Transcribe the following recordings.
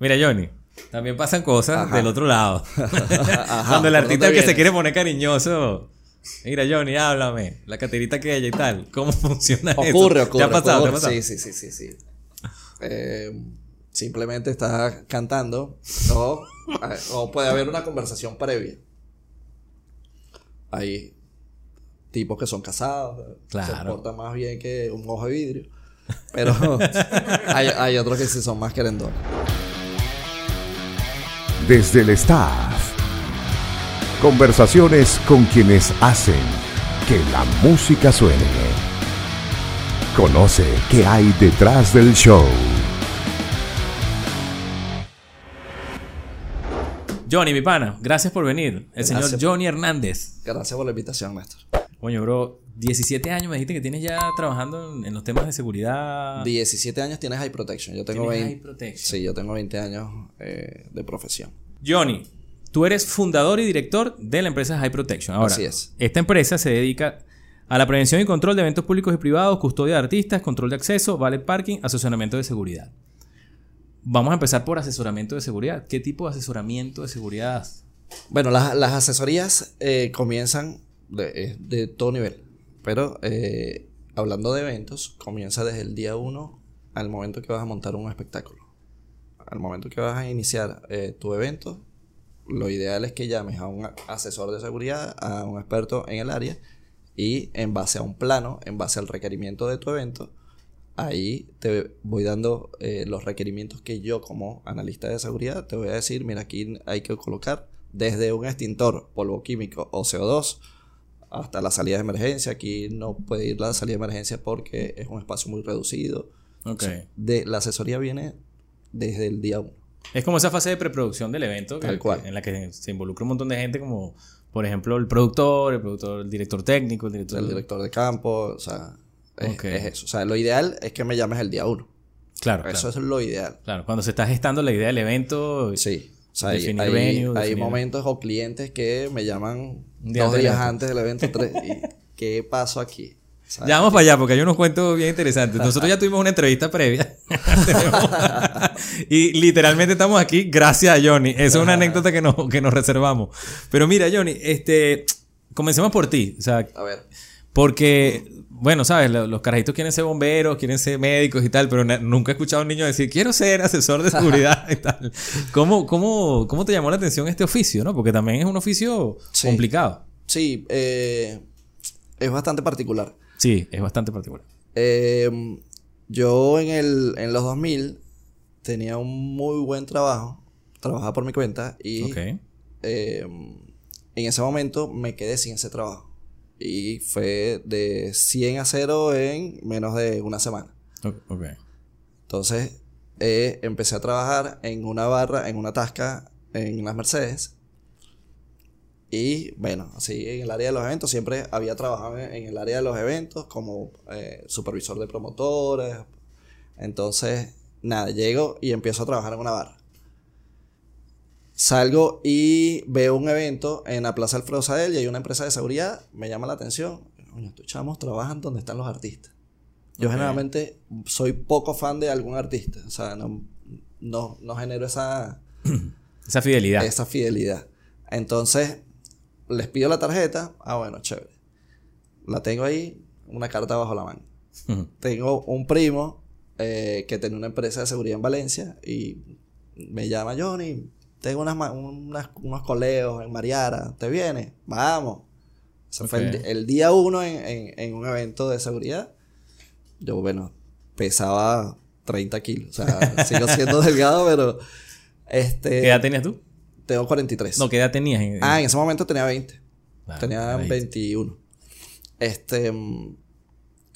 Mira, Johnny, también pasan cosas Ajá. del otro lado. Ajá, Cuando el ¿por artista que se quiere poner cariñoso. Mira, Johnny, háblame. La caterita aquella y tal. ¿Cómo funciona eso? Ocurre, ocurre. ¿Te ha pasado? ¿Te ha ocurre. pasado? Sí, sí, sí, sí, sí. Eh, simplemente estás cantando o, o puede haber una conversación previa. Hay tipos que son casados, se Claro. portan más bien que un ojo de vidrio, pero hay, hay otros que sí son más querendones. Desde el staff. Conversaciones con quienes hacen que la música suene. Conoce qué hay detrás del show. Johnny, mi pana, gracias por venir. El señor. Johnny Hernández. Gracias por la invitación, Néstor. Coño, bro, 17 años me dijiste que tienes ya trabajando en, en los temas de seguridad. 17 años tienes High Protection. Yo tengo Ah. Tienes 20. High Protection. Sí, yo tengo 20 años eh, de profesión. Johnny, tú eres fundador y director de la empresa High Protection. Ahora, Así es. esta empresa se dedica a la prevención y control de eventos públicos y privados, custodia de artistas, control de acceso, valet parking, asesoramiento de seguridad. Vamos a empezar por asesoramiento de seguridad. ¿Qué tipo de asesoramiento de seguridad? Bueno, las, las asesorías eh, comienzan de, de todo nivel. Pero eh, hablando de eventos, comienza desde el día uno al momento que vas a montar un espectáculo. Al momento que vas a iniciar eh, tu evento, lo ideal es que llames a un asesor de seguridad, a un experto en el área, y en base a un plano, en base al requerimiento de tu evento, ahí te voy dando eh, los requerimientos que yo como analista de seguridad te voy a decir, mira, aquí hay que colocar desde un extintor, polvo químico o CO2, hasta la salida de emergencia. Aquí no puede ir la salida de emergencia porque es un espacio muy reducido. Ok. De, la asesoría viene desde el día 1. Es como esa fase de preproducción del evento, que- Tal cual. en la que se involucra un montón de gente, como por ejemplo el productor, el productor, el director técnico, el director. El director de campo, o sea, es, Ok. es eso. O sea, lo ideal es que me llames el día 1. Claro, Eso claro. es lo ideal. Claro, cuando se está gestando la idea del evento, Sí. O sea, hay, momentos o clientes que me llaman día dos días evento. antes del evento. tres, y, ¿Qué pasó aquí? Ya vamos para allá porque hay unos cuentos bien interesantes. Nosotros ya tuvimos una entrevista previa. y literalmente estamos aquí gracias a Johnny. Esa es una anécdota que nos, que nos reservamos. Pero mira, Johnny, este, comencemos por ti. O sea, A ver, porque, bueno, sabes, Lo- los carajitos quieren ser bomberos, quieren ser médicos y tal, pero nunca he escuchado a un niño decir, quiero ser asesor de seguridad y tal. ¿Cómo, cómo, ¿Cómo te llamó la atención este oficio, no? Porque también es un oficio Sí. complicado. sí, eh, es bastante particular. Sí, es bastante particular. Eh, yo en, el, en los 2000 tenía un muy buen trabajo, trabajaba por mi cuenta y eh, en ese momento me quedé sin ese trabajo. Y fue de 100 a 0 en menos de una semana. Ok. Entonces eh, empecé a trabajar en una barra, en una tasca en las Mercedes. Y bueno, así en el área de los eventos, siempre había trabajado en, en el área de los eventos como eh, supervisor de promotores. Entonces, nada, llego y empiezo a trabajar en una barra. Salgo y veo un evento en la Plaza Alfredo Sadel y hay una empresa de seguridad, me llama la atención. Estos chamos trabajan donde están los artistas. Yo generalmente soy poco fan de algún artista, o sea, no, no, no genero esa, Esa fidelidad. esa fidelidad. Entonces, les pido la tarjeta, ah, bueno, chévere. La tengo ahí, una carta bajo la. Ujú. Tengo un primo eh, que tenía una empresa de seguridad en Valencia y me llama Johnny, tengo unas, unas- unos coleos en Mariara, ¿te viene? Vamos. Ese fue el, el día uno en, en- en un evento de seguridad. Yo, bueno, pesaba 30 kilos, o sea, sigo siendo delgado, pero este, ¿Qué edad tenías tú? tengo 43. No, ¿qué edad tenías? en- Ah, en ese momento tenía 20. Claro, tenía ahí. 21. Este.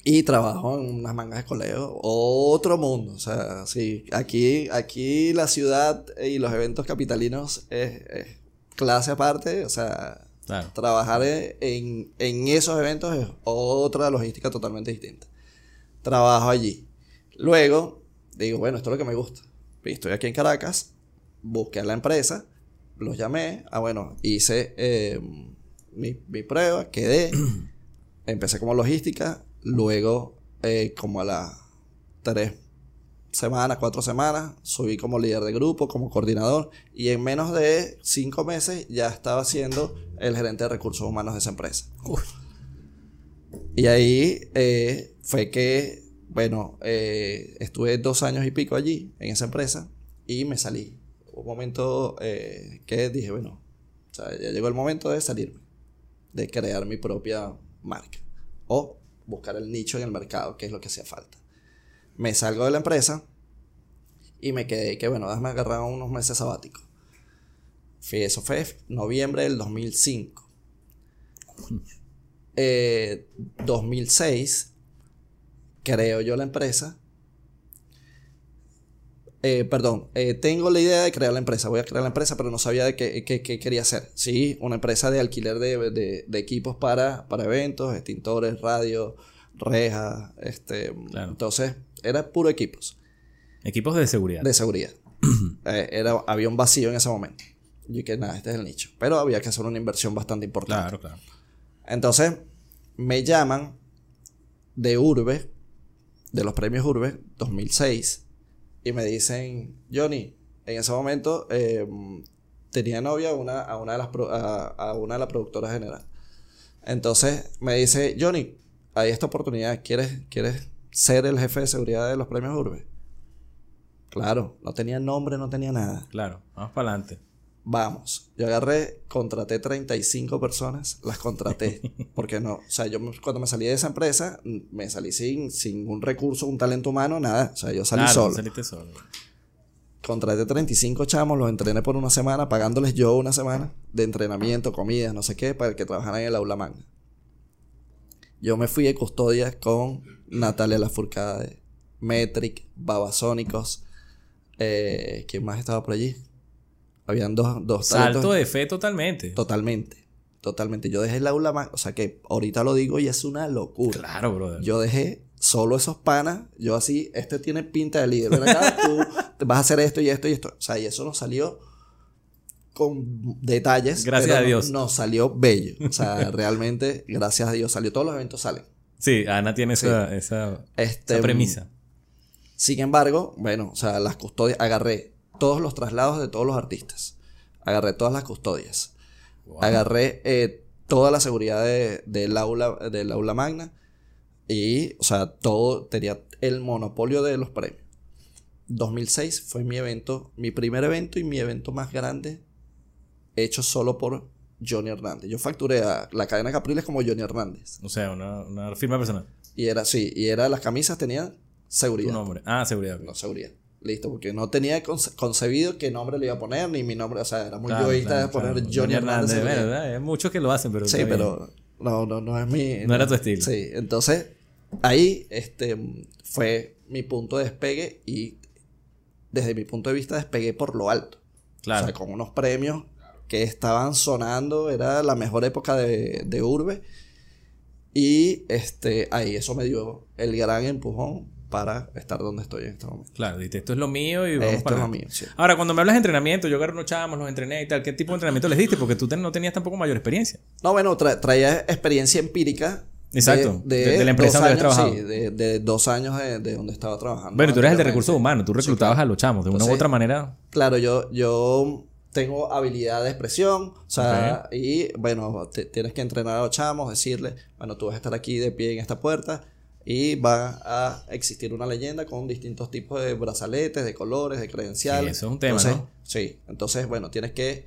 Y trabajo en unas mangas de coleo. Otro mundo. O sea, sí. Aquí, aquí la ciudad y los eventos capitalinos es, es clase aparte. O sea, Claro. trabajar en, en esos eventos es otra logística totalmente distinta. Trabajo allí. Luego, digo, bueno, esto es lo que me gusta. Estoy aquí en Caracas, busqué a la empresa, los llamé, ah, bueno, hice eh, mi, mi prueba, quedé, empecé como logística, luego eh, como a las 3, semanas, cuatro semanas, subí como líder de grupo, como coordinador, y en menos de cinco meses ya estaba siendo el gerente de recursos humanos de esa empresa. Y ahí eh, fue que, bueno, eh, estuve dos años y pico allí, en esa empresa, y me salí. Hubo un momento eh, que dije, bueno, o sea, ya llegó el momento de salirme, de crear mi propia marca, o buscar el nicho en el mercado, que es lo que hacía falta. Me salgo de la empresa y me quedé que, bueno, déjame agarrar unos meses sabáticos. Fui, eso fue noviembre del 2005. Eh, 2006 creo yo la empresa. Eh, perdón, eh, tengo la idea de crear la empresa. Voy a crear la empresa, pero no sabía de qué, qué- qué quería hacer. Sí, una empresa de alquiler de, de- de equipos para, para eventos, extintores, radio, rejas. Este, Claro. Entonces, era puro equipos Equipos de seguridad. de seguridad. Eh, era, había un vacío en ese momento. Y que nada, este es el nicho. Pero había que hacer una inversión bastante importante. Claro, claro. Entonces, me llaman de Urbe, de los premios Urbe 2006, y me dicen, Johnny, en ese momento eh, tenía novia una, a, una de las a, a una de las productoras generales. Entonces, me dice, Johnny, hay esta oportunidad, ¿quieres, ¿quieres ser el jefe de seguridad de los premios Urbe? Claro, no tenía nombre, no tenía nada. Claro. Vamos para adelante. Vamos, yo agarré, contraté 35 personas, las contraté, porque no, o sea, yo cuando me salí de esa empresa, mm, me salí sin, sin un recurso, un talento humano, nada, o sea, yo salí Claro, solo. saliste solo. Contraté 35 chamos, los entrené por una semana, pagándoles yo una semana de entrenamiento, comida, no sé qué, para que trabajaran en el aula magna. Yo me fui de custodia con Natalia Lafourcade, Metric, Babasónicos, eh, ¿quién más estaba por allí? Habían dos, dos talentos- Salto de fe totalmente. Totalmente. Totalmente. Yo dejé el aula magna. O sea que ahorita lo digo y es una locura. Claro, brother. Yo dejé solo esos panas. Yo así, este tiene pinta de líder. Ven acá, tú vas a hacer esto y esto y esto. O sea, y eso nos salió con detalles. Gracias pero a Dios. Nos salió bello. O sea, realmente, gracias a Dios salió. Todos los eventos salen. Sí, Ana tiene esa, esa, Este, esa premisa. Sin embargo, bueno, o sea, las custodias, agarré todos los traslados de todos los artistas. Agarré todas las custodias. Agarré eh, toda la seguridad de- del, aula, del aula magna. Y, o sea, todo tenía el monopolio de los premios. 2006 fue mi evento, mi primer evento y mi evento más grande hecho solo por Johnny Hernández. Yo facturé a la cadena Capriles como Johnny Hernández. O sea, una, una firma personal. Y era así, y era las camisas tenían Tu seguridad. nombre. Ah, seguridad. No, seguridad. Listo, porque no tenía conce- concebido qué nombre le iba a poner, ni mi nombre, o sea, era muy Claro, yoísta claro, de poner claro. Johnny Hernández. ¿verdad? Hay muchos que lo hacen, pero. sí, pero no, no, no es mi... No era tu estilo. Sí, entonces ahí este, fue mi punto de despegue y desde mi punto de vista despegué por lo alto. Claro. O sea, con unos premios que estaban sonando, era la mejor época de, de Urbe. Y este, ahí eso me dio el gran empujón para estar donde estoy en este momento. Claro, dijiste, esto es lo mío y vamos Esto para es lo mío, sí. Ahora, cuando me hablas de entrenamiento, yo agarré unos chamos, los entrené y tal. ¿Qué tipo de entrenamiento les diste? Porque tú ten- no tenías tampoco mayor experiencia. No, bueno, tra- traía experiencia empírica. Exacto, de- de la empresa donde años, trabajado. sí, de, de dos años de, de donde estaba trabajando. Bueno, tú eres el de recursos humanos, tú Sí, reclutabas claro. a los chamos de una u otra manera. Claro, yo, yo tengo habilidad de expresión, o sea, y bueno, te- tienes que entrenar a los chamos, decirle, bueno, tú vas a estar aquí de pie en esta puerta y va a existir una leyenda con distintos tipos de brazaletes, de colores, de credenciales. Sí, eso es un tema, Entonces, ¿no? Sí, entonces, bueno, tienes que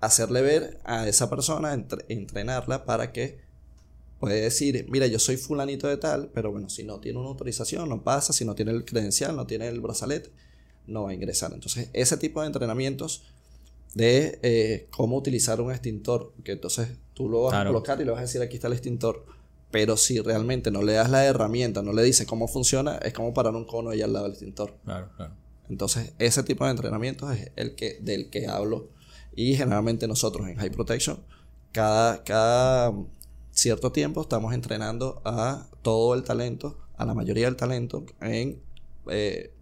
hacerle ver a esa persona, entre- entrenarla para que puede decir, mira, yo soy fulanito de tal, pero bueno, si no tiene una autorización, no pasa, si no tiene el credencial, no tiene el brazalete, no va a ingresar. Entonces, ese tipo de entrenamientos de eh, cómo utilizar un extintor, que entonces tú lo vas Claro. a colocar y le vas a decir, aquí está el extintor. Pero si realmente no le das la herramienta, no le dices cómo funciona, es como parar un cono ahí al lado del extintor. Claro, claro. Entonces, ese tipo de entrenamientos es el que, del que hablo. Y generalmente nosotros en High Protection, cada, cada cierto tiempo estamos entrenando a todo el talento, a la mayoría del talento, en eh,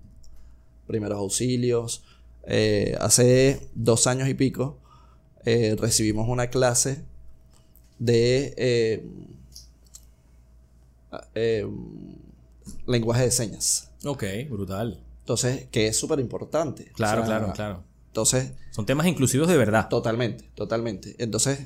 primeros auxilios. Eh, hace dos años y pico eh, recibimos una clase de eh, lenguaje de señas. Ok, brutal. Entonces, que es súper importante. Claro, O sea, claro, claro. Entonces, Son temas inclusivos de verdad. totalmente, totalmente. Entonces,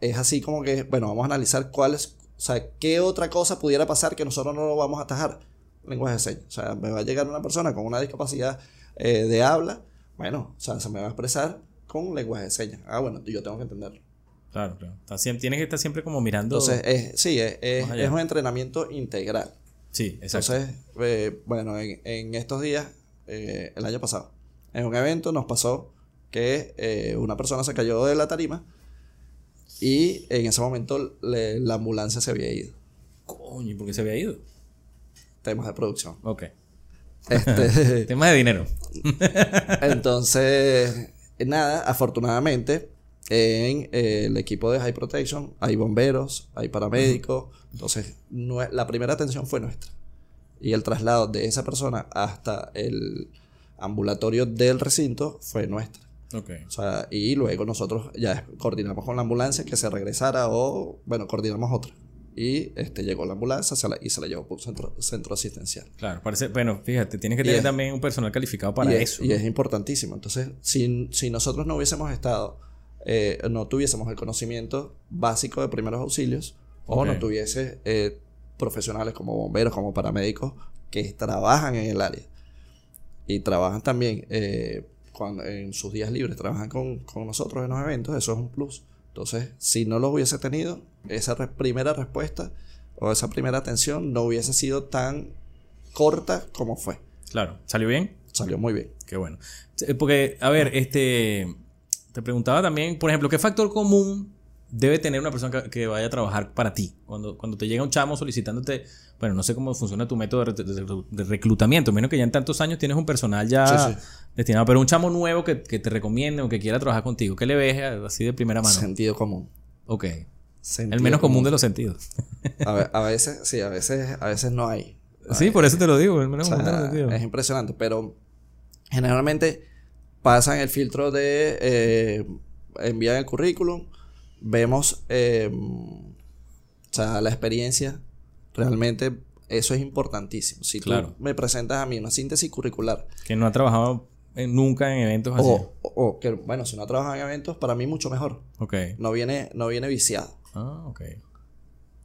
es así como que, bueno, vamos a analizar cuáles, o sea, qué otra cosa pudiera pasar que nosotros no lo vamos a atajar. Lenguaje de señas. O sea, me va a llegar una persona con una discapacidad eh, de habla, bueno, o sea, se me va a expresar con lenguaje de señas. Ah, bueno, yo tengo que entenderlo. Claro, claro. Está tienes que estar siempre como mirando. Entonces, es, sí, es, es- un entrenamiento integral. sí, exacto. Entonces, eh, bueno, en, en estos días, eh, el año pasado, en un evento nos pasó que eh, una persona se cayó de la tarima y en ese momento le- la ambulancia se había ido. Coño, ¿y por qué se había ido? Temas de producción. Ok. Este, Temas de dinero. entonces, nada, afortunadamente, en eh, el equipo de High Protection hay bomberos, hay paramédicos. Entonces, la primera atención fue nuestra. Y el traslado de esa persona hasta el ambulatorio del recinto fue nuestra. Ok. O sea, y luego nosotros ya coordinamos con la ambulancia que se regresara o, bueno, coordinamos otra. Y este, llegó la ambulancia se la- y se la llevó por un centro, centro asistencial. Claro, parece, bueno, fíjate, tienes que tener es- también un personal calificado para y es, eso. Y es importantísimo. Entonces, si, si nosotros no hubiésemos estado, eh, no tuviésemos el conocimiento básico de primeros auxilios, o no tuviese eh, profesionales como bomberos, como paramédicos, que trabajan en el área y trabajan también eh, cuando, en sus días libres, trabajan con, con nosotros en los eventos, eso es un plus. Entonces, si no los hubiese tenido, esa re- primera respuesta o esa primera atención no hubiese sido tan corta como fue. Claro, ¿salió bien? Salió muy bien. Qué bueno. Porque, a ver, este. Te preguntaba también, por ejemplo, ¿qué factor común debe tener una persona que, vaya a trabajar para ti? Cuando, cuando te llega un chamo solicitándote. Bueno, no sé cómo funciona tu método de, re- de- de reclutamiento. Menos que ya en tantos años tienes un personal ya Sí, sí. destinado. Pero un chamo nuevo que, que te recomiende o que quiera trabajar contigo. ¿Qué le ves así de primera mano? Sentido común. Ok. Sentido El menos común de los sentidos. A, ve- a veces, sí, a veces, a veces no hay. Sí, por eso te lo digo. El O menos sea, común de los sentidos. es impresionante, pero generalmente pasan el filtro de eh, envían el currículum, vemos, eh, o sea, la experiencia, realmente eso es importantísimo. Si Claro. tú me presentas a mí una síntesis curricular, Que no ha trabajado en- nunca en eventos así. o, o- o que, bueno, si no trabajas en eventos, para mí mucho mejor. Ok. No viene, no viene viciado. Ah, ok.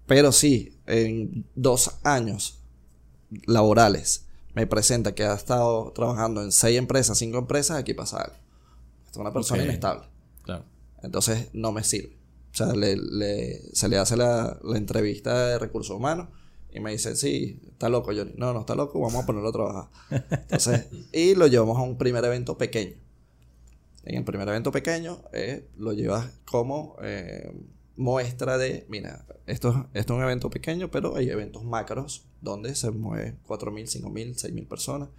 Pero sí, en dos años laborales me presenta que ha estado trabajando en seis empresas, cinco empresas, aquí pasa algo. Esta es una persona inestable. Claro. Entonces no me sirve. O sea, le, le- se le hace la, la entrevista de recursos humanos y me dice, sí, está loco, Johnny. No, no está loco, vamos a ponerlo a trabajar. Entonces, y lo llevamos a un primer evento pequeño. En el primer evento pequeño eh, lo llevas como eh, muestra de, mira, esto, esto es un evento pequeño, pero hay eventos macros donde se mueve 4.000, 5.000, 6.000 personas.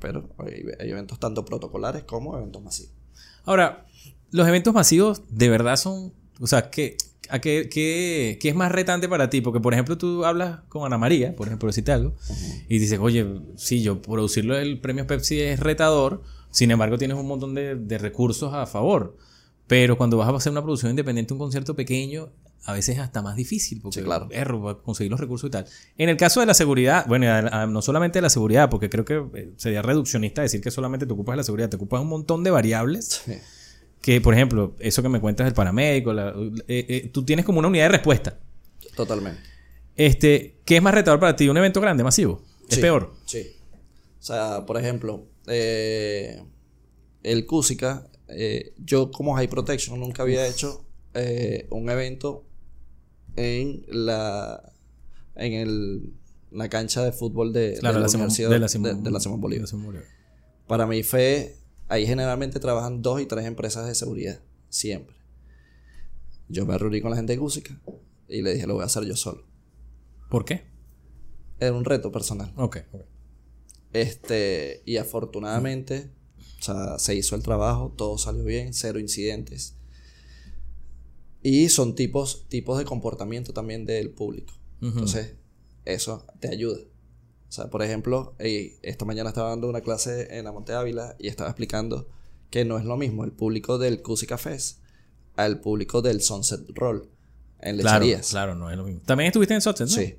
Pero hay, hay eventos tanto protocolares como eventos masivos. Ahora, los eventos masivos de verdad son. O sea, ¿qué, a qué, qué- qué es más retante para ti? Porque, por ejemplo, tú hablas con Ana María, por ejemplo, decirte algo, y dices, oye, sí, yo producirlo el premio Pepsi es retador, sin embargo, tienes un montón de, de recursos a favor. Pero cuando vas a hacer una producción independiente, un concierto pequeño, a veces es hasta más difícil, porque Sí, claro. erro, conseguir los recursos y tal. En el caso de la seguridad, bueno, a- a- no solamente de la seguridad, porque creo que eh, sería reduccionista decir que solamente te ocupas de la seguridad, te ocupas de un montón de variables Sí. que, por ejemplo, eso que me cuentas del paramédico, la- eh, eh, tú tienes como una unidad de respuesta. Totalmente. Este, ¿Qué es más retador para ti? ¿Un evento grande, masivo? ¿Es Sí, peor? Sí. O sea, por ejemplo, eh, el Cusica, yo como High Protection nunca había hecho un evento en la en el, la cancha de fútbol de, Claro, de la, Simón- Universidad de la Simón- de- de la Simón Bolívar. Para mí fue, ahí generalmente trabajan dos y tres empresas de seguridad, siempre. Yo me reuní con la gente de Cusica y le dije, lo voy a hacer yo solo. ¿Por qué? Era un reto personal. Ok, ok. Este, y afortunadamente, o sea, se hizo el trabajo, todo salió bien, cero incidentes. Y son tipos, tipos de comportamiento también del público. Entonces, eso te ayuda. O sea, por ejemplo, esta mañana estaba dando una clase en la Monte Ávila y estaba explicando que no es lo mismo el público del Cusi Cafés al público del Sunset Roll en lecherías. claro, no es lo mismo. ¿También estuviste en Sunset, no? Sí.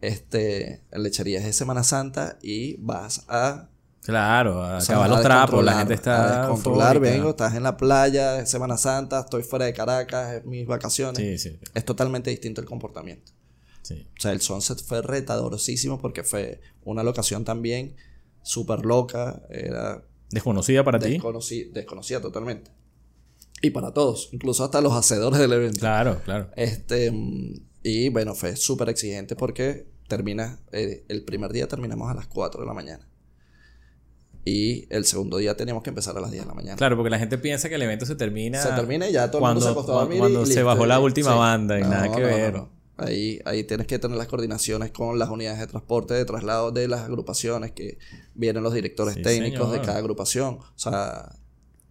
Este, en lecherías es Semana Santa y vas a Claro, a O sea, acabar a los trapos, la descontrolar, gente está. A controlar, eufórica. vengo, estás en la playa, es Semana Santa, estoy fuera de Caracas, es mis vacaciones. Sí, sí, Es totalmente distinto el comportamiento. sí. O sea, el Sunset fue retadorosísimo porque fue una locación también súper loca, era Desconocida para ti. desconoci- desconocida totalmente. Y para todos, incluso hasta los hacedores del evento. Claro, claro. Este, y bueno, fue súper exigente porque termina, eh, el primer día terminamos a las 4 de la mañana. Y el segundo día teníamos que empezar a las 10 de la mañana. Claro, porque la gente piensa que el evento se termina. Se termina y ya todo el cuando, mundo se acostó a dormir. y Cuando se bajó la última sí. banda y No, nada que no, ver. no. Ahí, ahí tienes que tener las coordinaciones con las unidades de transporte, de traslado de las agrupaciones, que vienen los directores Sí, técnicos de cada agrupación. O sea,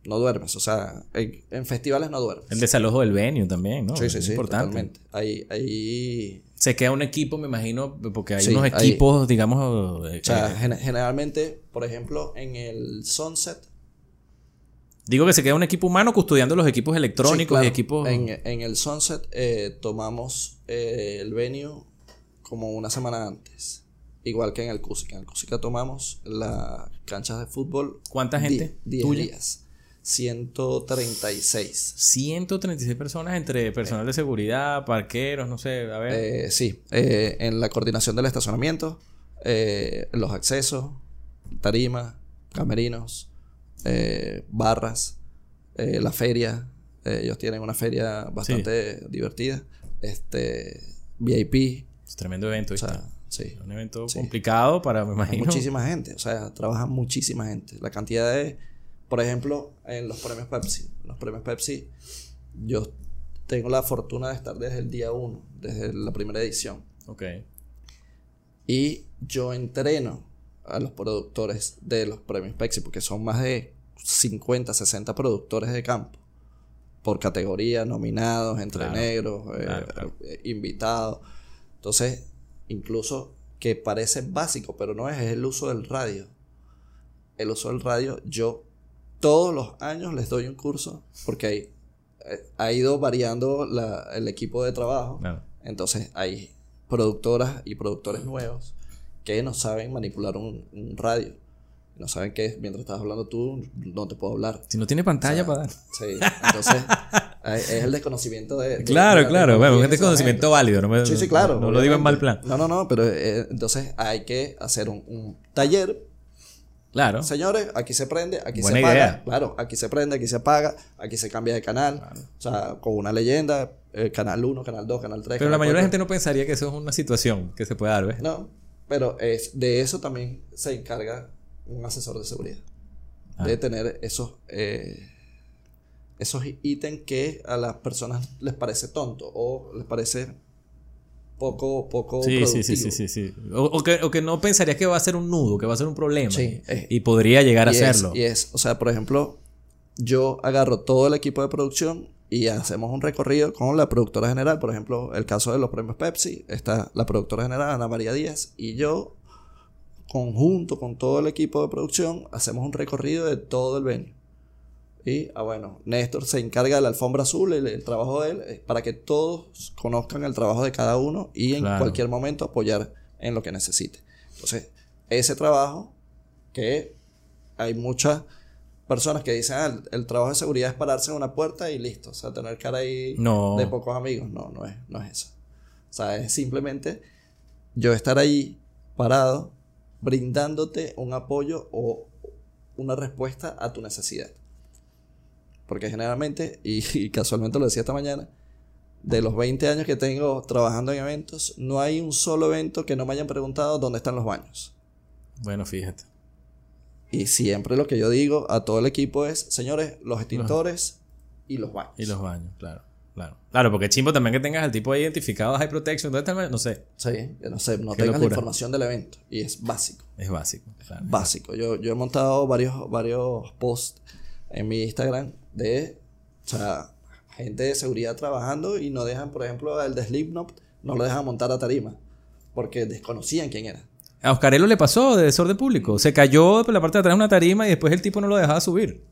no duermes. O sea, en, en festivales no duermes. El desalojo del venue también, ¿no? sí, sí, Es sí, importante. totalmente. Ahí, ahí Se queda un equipo, me imagino, porque hay Sí, unos ahí- equipos, digamos. eh, O sea, eh, gen- generalmente, por ejemplo, en el Sunset. digo que se queda un equipo humano custodiando los equipos electrónicos sí, claro, y equipos. En, en el Sunset eh, tomamos eh, el venue como una semana antes. Igual que en el Cusica. En el Cusica tomamos las canchas de fútbol. ¿Cuánta gente 10 tuya? días. 136. 136 personas entre personal de seguridad, parqueros, no sé, a ver. Eh, sí, eh, en la coordinación del estacionamiento, eh, los accesos, tarima, camerinos, eh, barras, eh, la feria. eh, ellos tienen una feria bastante divertida. Este, VIP. es tremendo evento, O sea, sí. un evento sí. complicado para, me Hay imagino. muchísima gente, o sea, trabaja muchísima gente. La cantidad de, por ejemplo, en los premios Pepsi. Los premios Pepsi, yo tengo la fortuna de estar desde el día 1, desde la primera edición. Ok. Y yo entreno a los productores de los premios Pepsi, porque son más de 50, 60 productores de campo. Por categoría, nominados, entre Claro, negros, eh, claro, eh, invitados. Entonces, incluso que parece básico, pero no es, es el uso del radio. El uso del radio, yo todos los años les doy un curso, porque hay, eh, ha ido variando la- el equipo de trabajo. Claro. Entonces hay productoras y productores nuevos que no saben manipular un, un radio. No saben que mientras estás hablando tú no te puedo hablar. Si no tiene pantalla para dar. Sí, entonces eh, es el desconocimiento de... de- Claro, de la claro. Bueno, en es desconocimiento momento. válido. No, me- Sí, sí, claro. No, lo digo en mal plan. No, no, no, pero eh, entonces hay que hacer un, un taller. Claro. Señores, aquí se prende, aquí Buena se apaga. idea. Claro, aquí se prende, aquí se apaga, aquí se cambia de canal. O sea, con una leyenda, eh, canal 1, canal 2, canal 3. Pero la mayoría de la gente no pensaría que eso es una situación que se puede dar, ¿ves? No, pero es, de eso también se encarga un asesor de seguridad. Ah. De tener esos, eh, esos ítems que a las personas les parece tonto o les parece poco, poco Sí, sí, sí, productivo. sí, sí, sí. O, o que, o que no pensarías que va a ser un nudo, que va a ser un problema. Sí, y, eh. y podría llegar a serlo. Y es, o sea, por ejemplo, yo agarro todo el equipo de producción y hacemos un recorrido con la productora general. Por ejemplo, el caso de los premios Pepsi, está la productora general, Ana María Díaz, y yo, conjunto con todo el equipo de producción, hacemos un recorrido de todo el venue. Y, ah, bueno, Néstor se encarga de la alfombra azul, el, el trabajo de él, es para que todos conozcan el trabajo de cada uno y en Claro. cualquier momento apoyar en lo que necesite. Entonces, ese trabajo que hay muchas personas que dicen, ah, el, el trabajo de seguridad es pararse en una puerta y listo, o sea, tener cara ahí No. de pocos amigos. No, no es, no es eso. O sea, es simplemente yo estar ahí parado, brindándote un apoyo o una respuesta a tu necesidad. Porque generalmente, y, y casualmente lo decía esta mañana, de los 20 años que tengo trabajando en eventos, no hay un solo evento que no me hayan preguntado dónde están los baños. Bueno, fíjate. Y siempre lo que yo digo a todo el equipo es, señores, los extintores y los baños. Y los baños, claro. Claro, claro porque chimbo también que tengas al tipo ahí identificado, High Protection, ¿dónde está el? No sé, Sí, no sé, no tengas la información del evento. Y es básico. es básico. claro. Básico. Yo, yo he montado varios, varios posts en mi Instagram de, o sea, gente de seguridad trabajando y no dejan, por ejemplo, el de Slipknot, no lo dejan montar a tarima. Porque desconocían quién era. A Oscarelo le pasó de desorden público. Se cayó por la parte de atrás de una tarima y después el tipo no lo dejaba subir.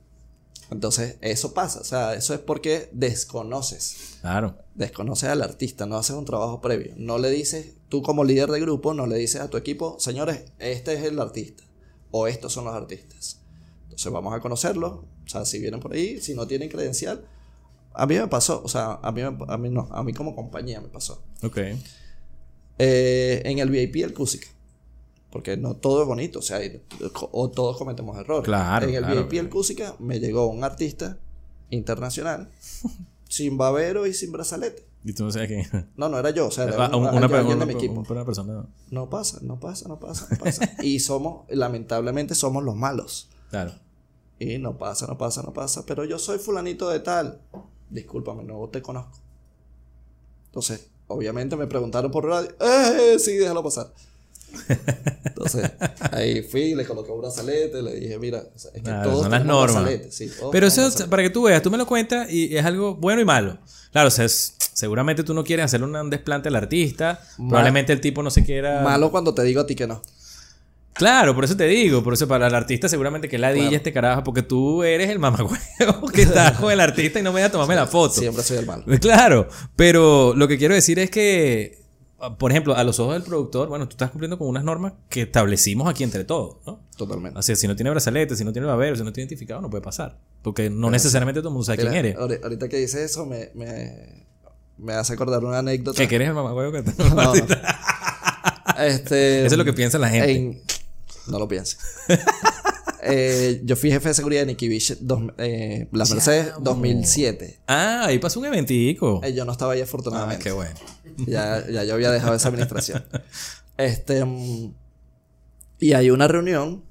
Entonces, eso pasa. O sea, eso es porque desconoces. Claro. Desconoces al artista, no haces un trabajo previo. No le dices, tú como líder de grupo, no le dices a tu equipo, señores, este es el artista. o estos son los artistas. Entonces vamos a conocerlos, o sea, si vienen por ahí, si no tienen credencial, a mí me pasó, o sea, a mí, a mí no, a mí como compañía me pasó. Ok. Eh, en el VIP el Cusica. Porque no todo es bonito, o sea, o todos cometemos errores. Claro, En el claro, VIP el Cusica me llegó un artista internacional sin babero y sin brazalete. Y tú no sabes quién. No, no era yo, o sea, era Ah, un- un- alguien una, de una- mi equipo. una persona. No pasa, no pasa, no pasa, no pasa. y somos, lamentablemente, somos los malos. Claro. Y no pasa, no pasa, no pasa. Pero yo soy fulanito de tal. Discúlpame, no te conozco. Entonces, obviamente me preguntaron por radio. ¡Eh! Sí, déjalo pasar. Entonces, ahí fui, le coloqué un brazalete, le dije, mira, o sea, es que Claro, todos son las normas. sí, todos Pero eso, brazaletes. para que tú veas, tú me lo cuentas y es algo bueno y malo. Claro, o sea, es- seguramente tú no quieres hacerle un desplante al artista. Probablemente el tipo no se quiera. Malo cuando te digo a ti que no. Claro, por eso te digo. Por eso para el artista seguramente que ladilla Claro. este carajo. Porque tú eres el mamagüevo que está con el artista y no me da a tomarme la foto. Siempre soy el malo. Claro, pero lo que quiero decir es que, por ejemplo, a los ojos del productor, bueno, tú estás cumpliendo con unas normas que establecimos aquí entre todos, ¿no? Totalmente. O sea, si no tiene brazalete, si no tiene babero, si no tiene identificado, no puede pasar. Porque no necesariamente todo el mundo sabe quién eres. ahori- Ahorita que dices eso, me, me, me hace acordar una anécdota. Que eres el mamagüevo que te... No, no. Este, Eso es lo que piensa la gente. en- no lo pienses. Eh, yo fui jefe de seguridad de Nicky Beach, dos- eh, la Mercedes, 2007. Ah, ahí pasó un eventico. Eh, yo no estaba ahí Ah, afortunadamente. qué bueno. ya, ya yo había dejado esa administración. Este, mm, y hay una reunión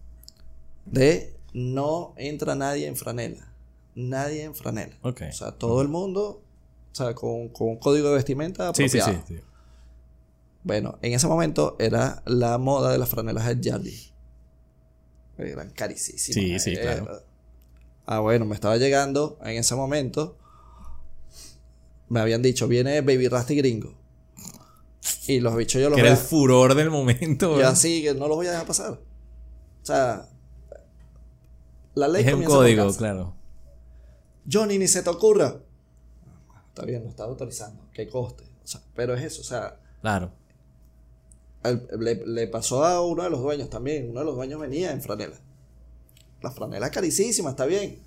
de no entra nadie en franela. Nadie en franela. Ok. O sea, todo el mundo, o sea, con, con un código de vestimenta Sí, sí, apropiado. sí, sí. Bueno, en ese momento era la moda de las franelas Ed Jardy. Eran carísimas. Sí, sí, Eh, claro. Ah, bueno, me estaba llegando en ese momento. Me habían dicho, viene Baby Rasty Gringo. Y los bichos yo los Que era el furor del momento. ¿verdad? así que no los voy a dejar pasar. O sea, la ley Es un código, claro. Johnny, ni se te ocurra. Está bien, lo está autorizando. ¿Qué coste? O sea, pero es eso, o sea, Claro. Le, le pasó a uno de los dueños también. Uno de los dueños venía en franela. La franela es carísima, está bien.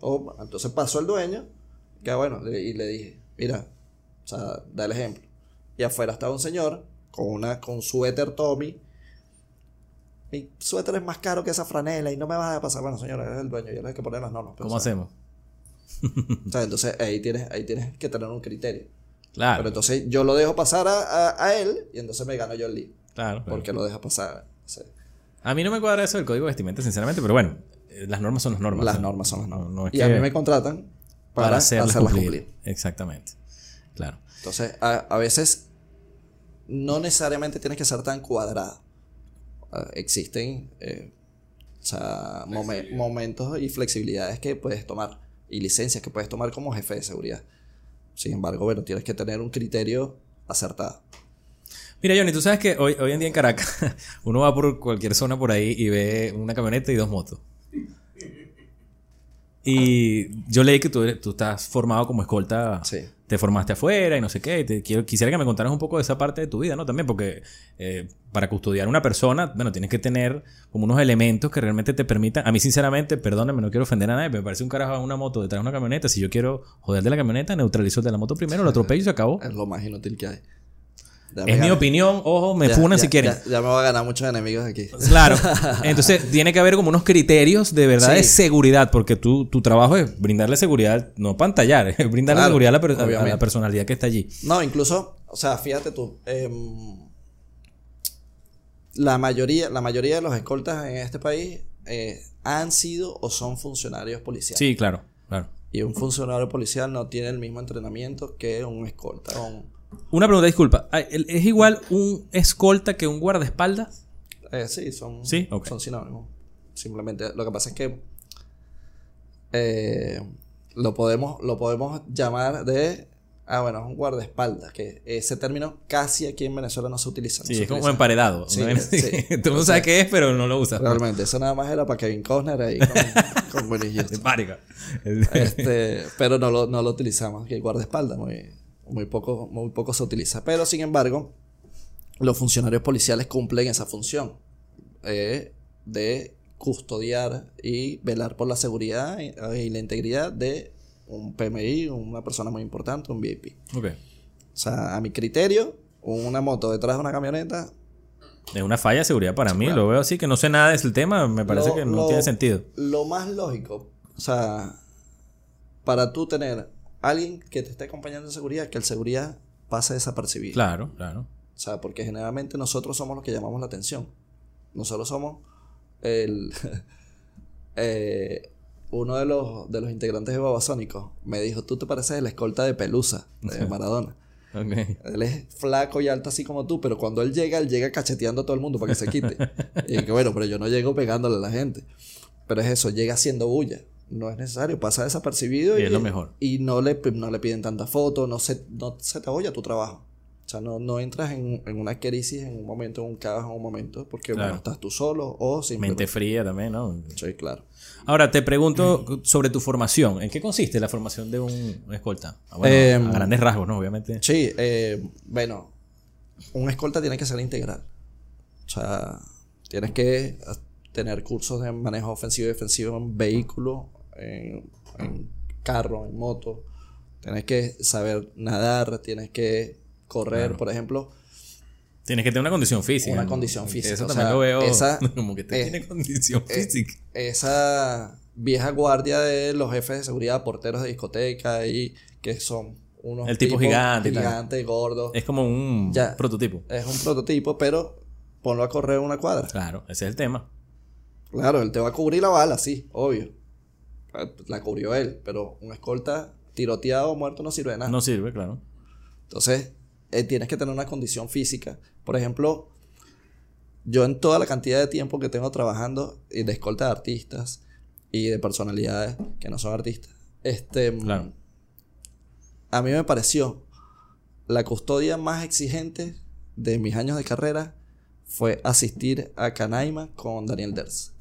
O, entonces pasó el dueño, que bueno, le- y le dije, mira, o sea, da el ejemplo. Y afuera estaba un señor con una con suéter Tommy. Mi suéter es más caro que esa franela y no me vas a pasar. Bueno, señor, eres el dueño, yo le hay que poner las normas. ¿Cómo o sea, hacemos? o sea, entonces ahí tienes, ahí tienes que tener un criterio. Claro. Pero entonces yo lo dejo pasar a, a- a él y entonces me gano yo el lío. claro. claro. Porque lo deja pasar. Sea, A mí no me cuadra eso del código de vestimenta, sinceramente, pero bueno, eh, las normas son las normas. las O sea, normas son las normas. no- no es y a mí me contratan para, hacerlas, cumplir. Exactamente. Claro. Entonces, a, a veces no necesariamente tienes que ser tan cuadrado. Ah, existen eh, o sea, momen- momentos y flexibilidades que puedes tomar y licencias que puedes tomar como jefe de seguridad. Sin embargo, bueno, tienes que tener un criterio acertado. Mira, Johnny, tú sabes que hoy, hoy en día en Caracas uno va por cualquier zona por ahí y ve una camioneta y dos motos. Y yo leí que tú, tú estás formado como escolta. Sí. Te formaste afuera y no sé qué. y te quiero, quisiera que me contaras un poco de esa parte de tu vida, ¿no? También, porque eh, para custodiar a una persona, bueno, tienes que tener como unos elementos que realmente te permitan. A mí, sinceramente, perdóname, no quiero ofender a nadie, pero me parece un carajo a una moto detrás de una camioneta. Si yo quiero joder de la camioneta, neutralizo el de la moto primero, lo atropello y se acabó. Es lo más inútil que hay. Es mi opinión, ojo, me Ya- funan ya- si quieren. Ya, ya me voy a ganar muchos enemigos aquí. Claro. Entonces, tiene que haber como unos criterios de verdad de seguridad, porque tu, tu trabajo es brindarle seguridad, no pantallar, es brindarle Claro, seguridad a la, per- a- a obviamente. la personalidad que está allí. No, incluso, o sea, fíjate tú, em, la mayoría, la mayoría de los escoltas en este país eh, han sido o son funcionarios policiales. Sí, claro, claro. Y un funcionario policial no tiene el mismo entrenamiento que un escolta. o un- Una pregunta, disculpa. El- ¿Es igual un escolta que un guardaespaldas? eh, sí, son, Sí, ok. son sinónimos. Simplemente, lo que pasa es que eh, lo, podemos, lo podemos llamar de... Ah, bueno, es un guardaespaldas, que ese término casi aquí en Venezuela no se utiliza. no Sí, se es como utiliza. emparedado. Sí, ¿no? sí. Todo el mundo sabe qué es, pero no lo usa. Realmente, eso nada más era para Kevin Costner ahí con, con. Este, pero no lo, no lo utilizamos, que guardaespaldas, muy, muy, poco, muy poco se utiliza. Pero sin embargo, los funcionarios policiales cumplen esa función. eh, de custodiar y velar por la seguridad y, y la integridad de un PMI, una persona muy importante, un VIP. Ok. O sea, a mi criterio, una moto detrás de una camioneta Es una falla de seguridad para mí. Lo veo así, que no sé nada de ese tema. Me parece Lo- que no lo- tiene sentido. Lo más lógico, o sea, para tú tener alguien que te esté acompañando en seguridad, que el seguridad pase desapercibido. Claro, claro. O sea, porque generalmente nosotros somos los que llamamos la atención. Nosotros somos el eh, uno de los, de los integrantes de Babasónicos me dijo, tú te pareces el escolta de Pelusa, de Maradona. Ok. Él es flaco y alto así como tú, pero cuando él llega, él llega cacheteando a todo el mundo para que se quite. y que bueno, pero yo no llego pegándole a la gente. Pero es eso, llega haciendo bulla. No es necesario, pasa desapercibido Y es lo mejor. Y no le, no le piden tanta foto, no se, no se te oye tu trabajo. O sea, no, no entras en, en una crisis en un momento, en un caos en un momento, porque Claro. bueno, estás tú solo o simplemente... Mente fría también, ¿no? Sí, claro. Ahora, te pregunto sobre tu formación. ¿En qué consiste la formación de un un escolta? Ah, bueno, Em, a grandes rasgos, ¿no? Obviamente. Sí, eh, bueno, un escolta tiene que ser integral. O sea, tienes que tener cursos de manejo ofensivo y defensivo en vehículo, en, en carro, en moto. Tienes que saber nadar, tienes que correr, Claro. por ejemplo. Tienes que tener una condición física. Una ¿no? condición física, Eso o también sea, lo veo. esa- como que te eh, tiene condición eh, física. Esa vieja guardia de los jefes de seguridad, porteros de discoteca y que son unos El tipo gigante gigantes, gordos. Es como un Ya. prototipo. Es un prototipo, pero ponlo a correr una cuadra. Claro, ese es el tema. Claro, él te va a cubrir la bala, sí, obvio. La cubrió él, pero un escolta tiroteado o muerto no sirve de nada. No sirve, claro. Entonces, eh, tienes que tener una condición física. Por ejemplo, yo en toda la cantidad de tiempo que tengo trabajando y de escolta de artistas y de personalidades que no son artistas, este, mm, Claro. a mí me pareció la custodia más exigente de mis años de carrera fue asistir a Canaima con Daniel Ders.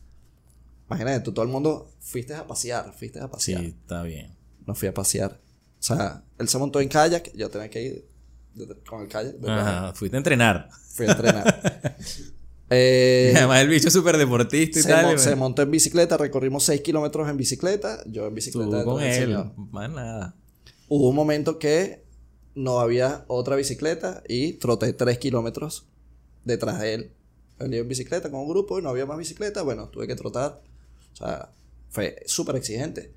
Imagínate, tú todo el mundo fuiste a pasear, fuiste a Sí, pasear. está bien. No fui a pasear. O sea, él se montó en kayak, yo tenía que ir con el kayak. de fuiste a entrenar. Fui a entrenar. Eh, Además, el bicho es súper deportista y se, tal. mon- y se montó en bicicleta, recorrimos 6 kilómetros en bicicleta. Yo en Tú bicicleta. con él. Más nada. Hubo un momento que no había otra bicicleta y troté 3 kilómetros detrás de él. Iba en bicicleta con un grupo y no había más bicicleta. Bueno, tuve que trotar. O sea, fue súper exigente.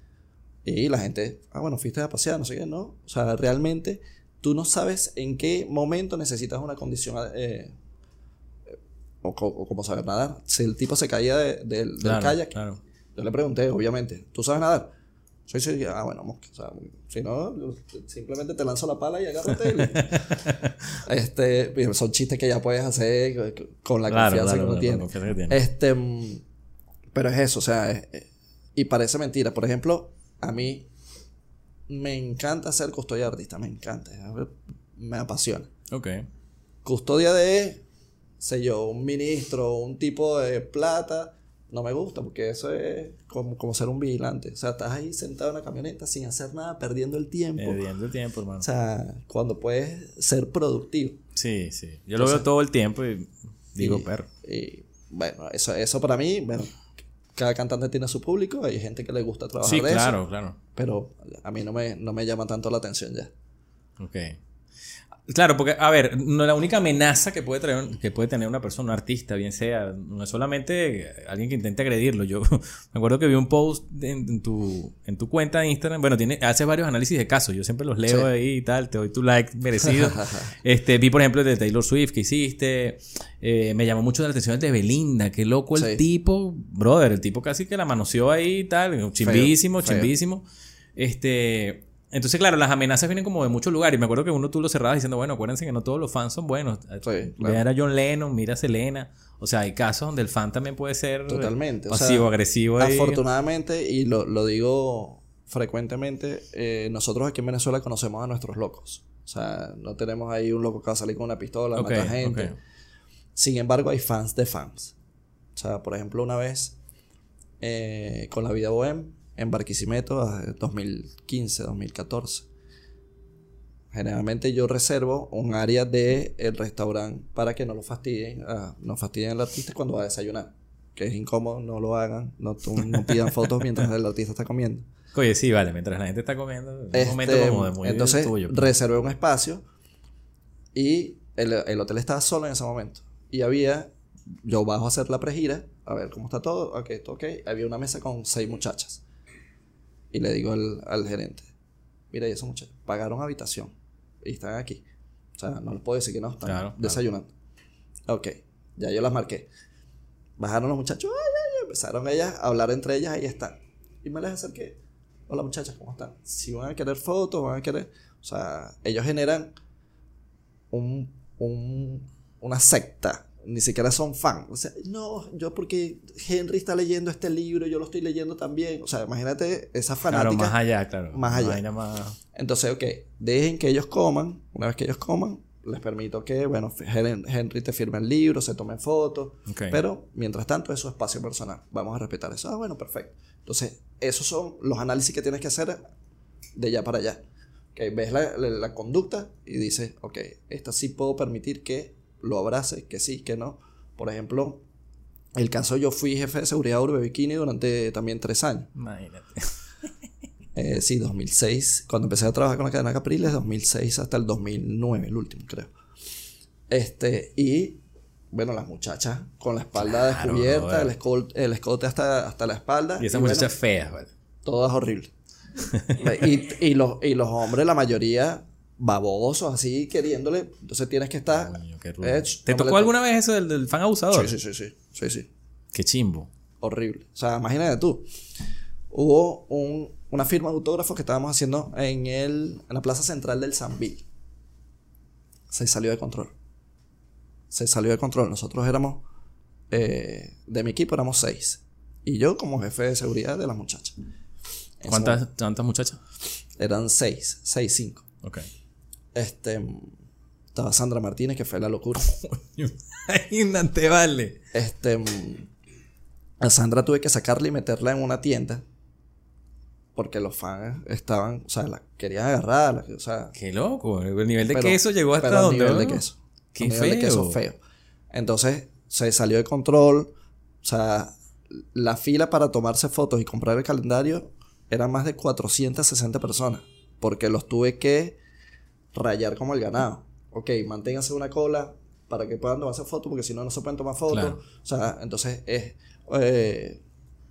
Y la gente, ah, bueno, fuiste a pasear, no sé qué, ¿no? O sea, realmente tú no sabes en qué momento necesitas una condición eh, eh, o, o cómo saber nadar. Si el tipo se caía de- del- del Claro, kayak, claro. yo le pregunté, obviamente, ¿tú sabes nadar? Sí, sí, ah, bueno, mosca. O sea, si no, simplemente te lanzo la pala y agárrate. y- este, son chistes que ya puedes hacer con la Claro, confianza que uno tiene. Este, pero es eso, o sea, es- es- y parece mentira. Por ejemplo, a mí me encanta ser custodia de artista, me encanta, me apasiona. Ok. Custodia de, sé yo, un ministro, un tipo de plata, no me gusta porque eso es como, como ser un vigilante. O sea, estás ahí sentado en la camioneta sin hacer nada, perdiendo el tiempo. Perdiendo el tiempo, hermano. O sea, cuando puedes ser productivo. Sí, sí. Yo lo veo todo el tiempo y digo, Y- perro. Y bueno, eso, eso para mí, bueno, cada cantante tiene su público, hay gente que le gusta trabajar Sí, de claro, eso, claro. pero a mí no me, no me llama tanto la atención ya. Ok. Claro, porque, a ver, no, la única amenaza que puede, traer, que puede tener una persona, un artista, bien sea, no es solamente alguien que intente agredirlo. Yo me acuerdo que vi un post en, en tu, en tu cuenta de Instagram. Bueno, tiene, haces varios análisis de casos. Yo siempre los leo Sí. ahí y tal. Te doy tu like merecido. este, vi, por ejemplo, el de Taylor Swift que hiciste. Eh, me llamó mucho la atención el de Belinda. Qué loco el Sí. tipo. Brother, el tipo casi que la manoseó ahí y tal. Chimbísimo, feo. chimbísimo. Este. Entonces, claro, las amenazas vienen como de muchos lugares. Y me acuerdo que uno tú lo cerrabas diciendo, bueno, acuérdense que no todos los fans son buenos. Sí, claro. Vean a John Lennon, mira a Selena. O sea, hay casos donde el fan también puede ser Totalmente. o sea, pasivo, agresivo. Afortunadamente, y lo, lo digo frecuentemente, eh, nosotros aquí en Venezuela conocemos a nuestros locos. O sea, no tenemos ahí un loco que va a salir con una pistola, Ok, mata gente. Sin embargo, hay fans de fans. O sea, por ejemplo, una vez eh, con la vida bohem en Barquisimeto, eh, 2015, 2014. Generalmente yo reservo un área del el restaurante para que no lo fastidien, ah, no fastidien al artista cuando va a desayunar. que es incómodo, no lo hagan. No, no pidan fotos mientras el artista está comiendo. Oye, sí, vale, mientras la gente está comiendo, es un Este, momento como de muy entonces tuyo. pues. reservé un espacio y el, el hotel estaba solo en ese momento. Y había, yo bajo a hacer la pregira, a ver cómo está todo, ok, todo ok. Había una mesa con seis muchachas. Y le digo al, al gerente, mira, y esos muchachos pagaron habitación y están aquí. O sea, no les puedo decir que no, están Claro, claro. desayunando. Ok, ya yo las marqué. Bajaron los muchachos, ay, ay, empezaron ellas a hablar entre ellas, ahí están. Y me les acerqué. Hola muchachas, ¿cómo están? Si van a querer fotos, van a querer... O sea, ellos generan un, un- una secta. Ni siquiera son fan. O sea, no, yo porque Henry está leyendo este libro, yo lo estoy leyendo también. O sea, imagínate esa fanática. Claro, más allá, claro. Más allá. más- Entonces, ok, dejen que ellos coman. Una vez que ellos coman, les permito que, bueno, Hen- Henry te firme el libro, se tomen fotos. Pero, mientras tanto, es su espacio personal. Vamos a respetar eso. Ah, bueno, perfecto. Entonces, esos son los análisis que tienes que hacer de allá para allá. Ok, ves la, la- la conducta y dices, ok, esta sí puedo permitir que lo abrace, que sí, que no. Por ejemplo, el caso yo fui jefe de seguridad de Urbe Bikini durante también tres años. Imagínate. Eh, sí, 2006. Cuando empecé a trabajar con la cadena Capriles, 2006 hasta el 2009, el último, creo. Este, y bueno, las muchachas con la espalda Claro, descubierta, el escote, el escote hasta, hasta la espalda. Y esas bueno, muchachas feas, ¿vale? todas horribles. y, y los, y los hombres, la mayoría, babosos, así, queriéndole. Entonces tienes que estar. Coño, qué rudo. eh, ¿Te tocó alguna vez eso del, del fan abusador? Sí, sí, sí, sí. Sí, sí. Qué chimbo. horrible. O sea, imagínate tú. Hubo un- una firma de autógrafos que estábamos haciendo en, el, en la plaza central del Sambil. Se salió de control. Se salió de control. Nosotros éramos, eh, de mi equipo éramos seis. Y yo como jefe de seguridad de las muchachas. ¿Cuántas, ¿Cuántas muchachas? Eran seis, seis, cinco. Ok. Este, estaba Sandra Martínez, que fue la locura. Imagínate, vale. Este, mm, a Sandra tuve que sacarla y meterla en una tienda. Porque los fans estaban, o sea, la querían agarrar, o sea. Qué loco. El nivel de pero- queso llegó hasta pero donde. nivel de ¿no? queso. Qué nivel de queso feo. feo. Entonces, se salió de control. O sea, la fila para tomarse fotos y comprar el calendario eran más de 460 personas. Porque los tuve que rayar como el ganado. Ok, manténganse una cola para que puedan tomarse fotos, porque si no, no se pueden tomar fotos. Claro. O sea, entonces es eh,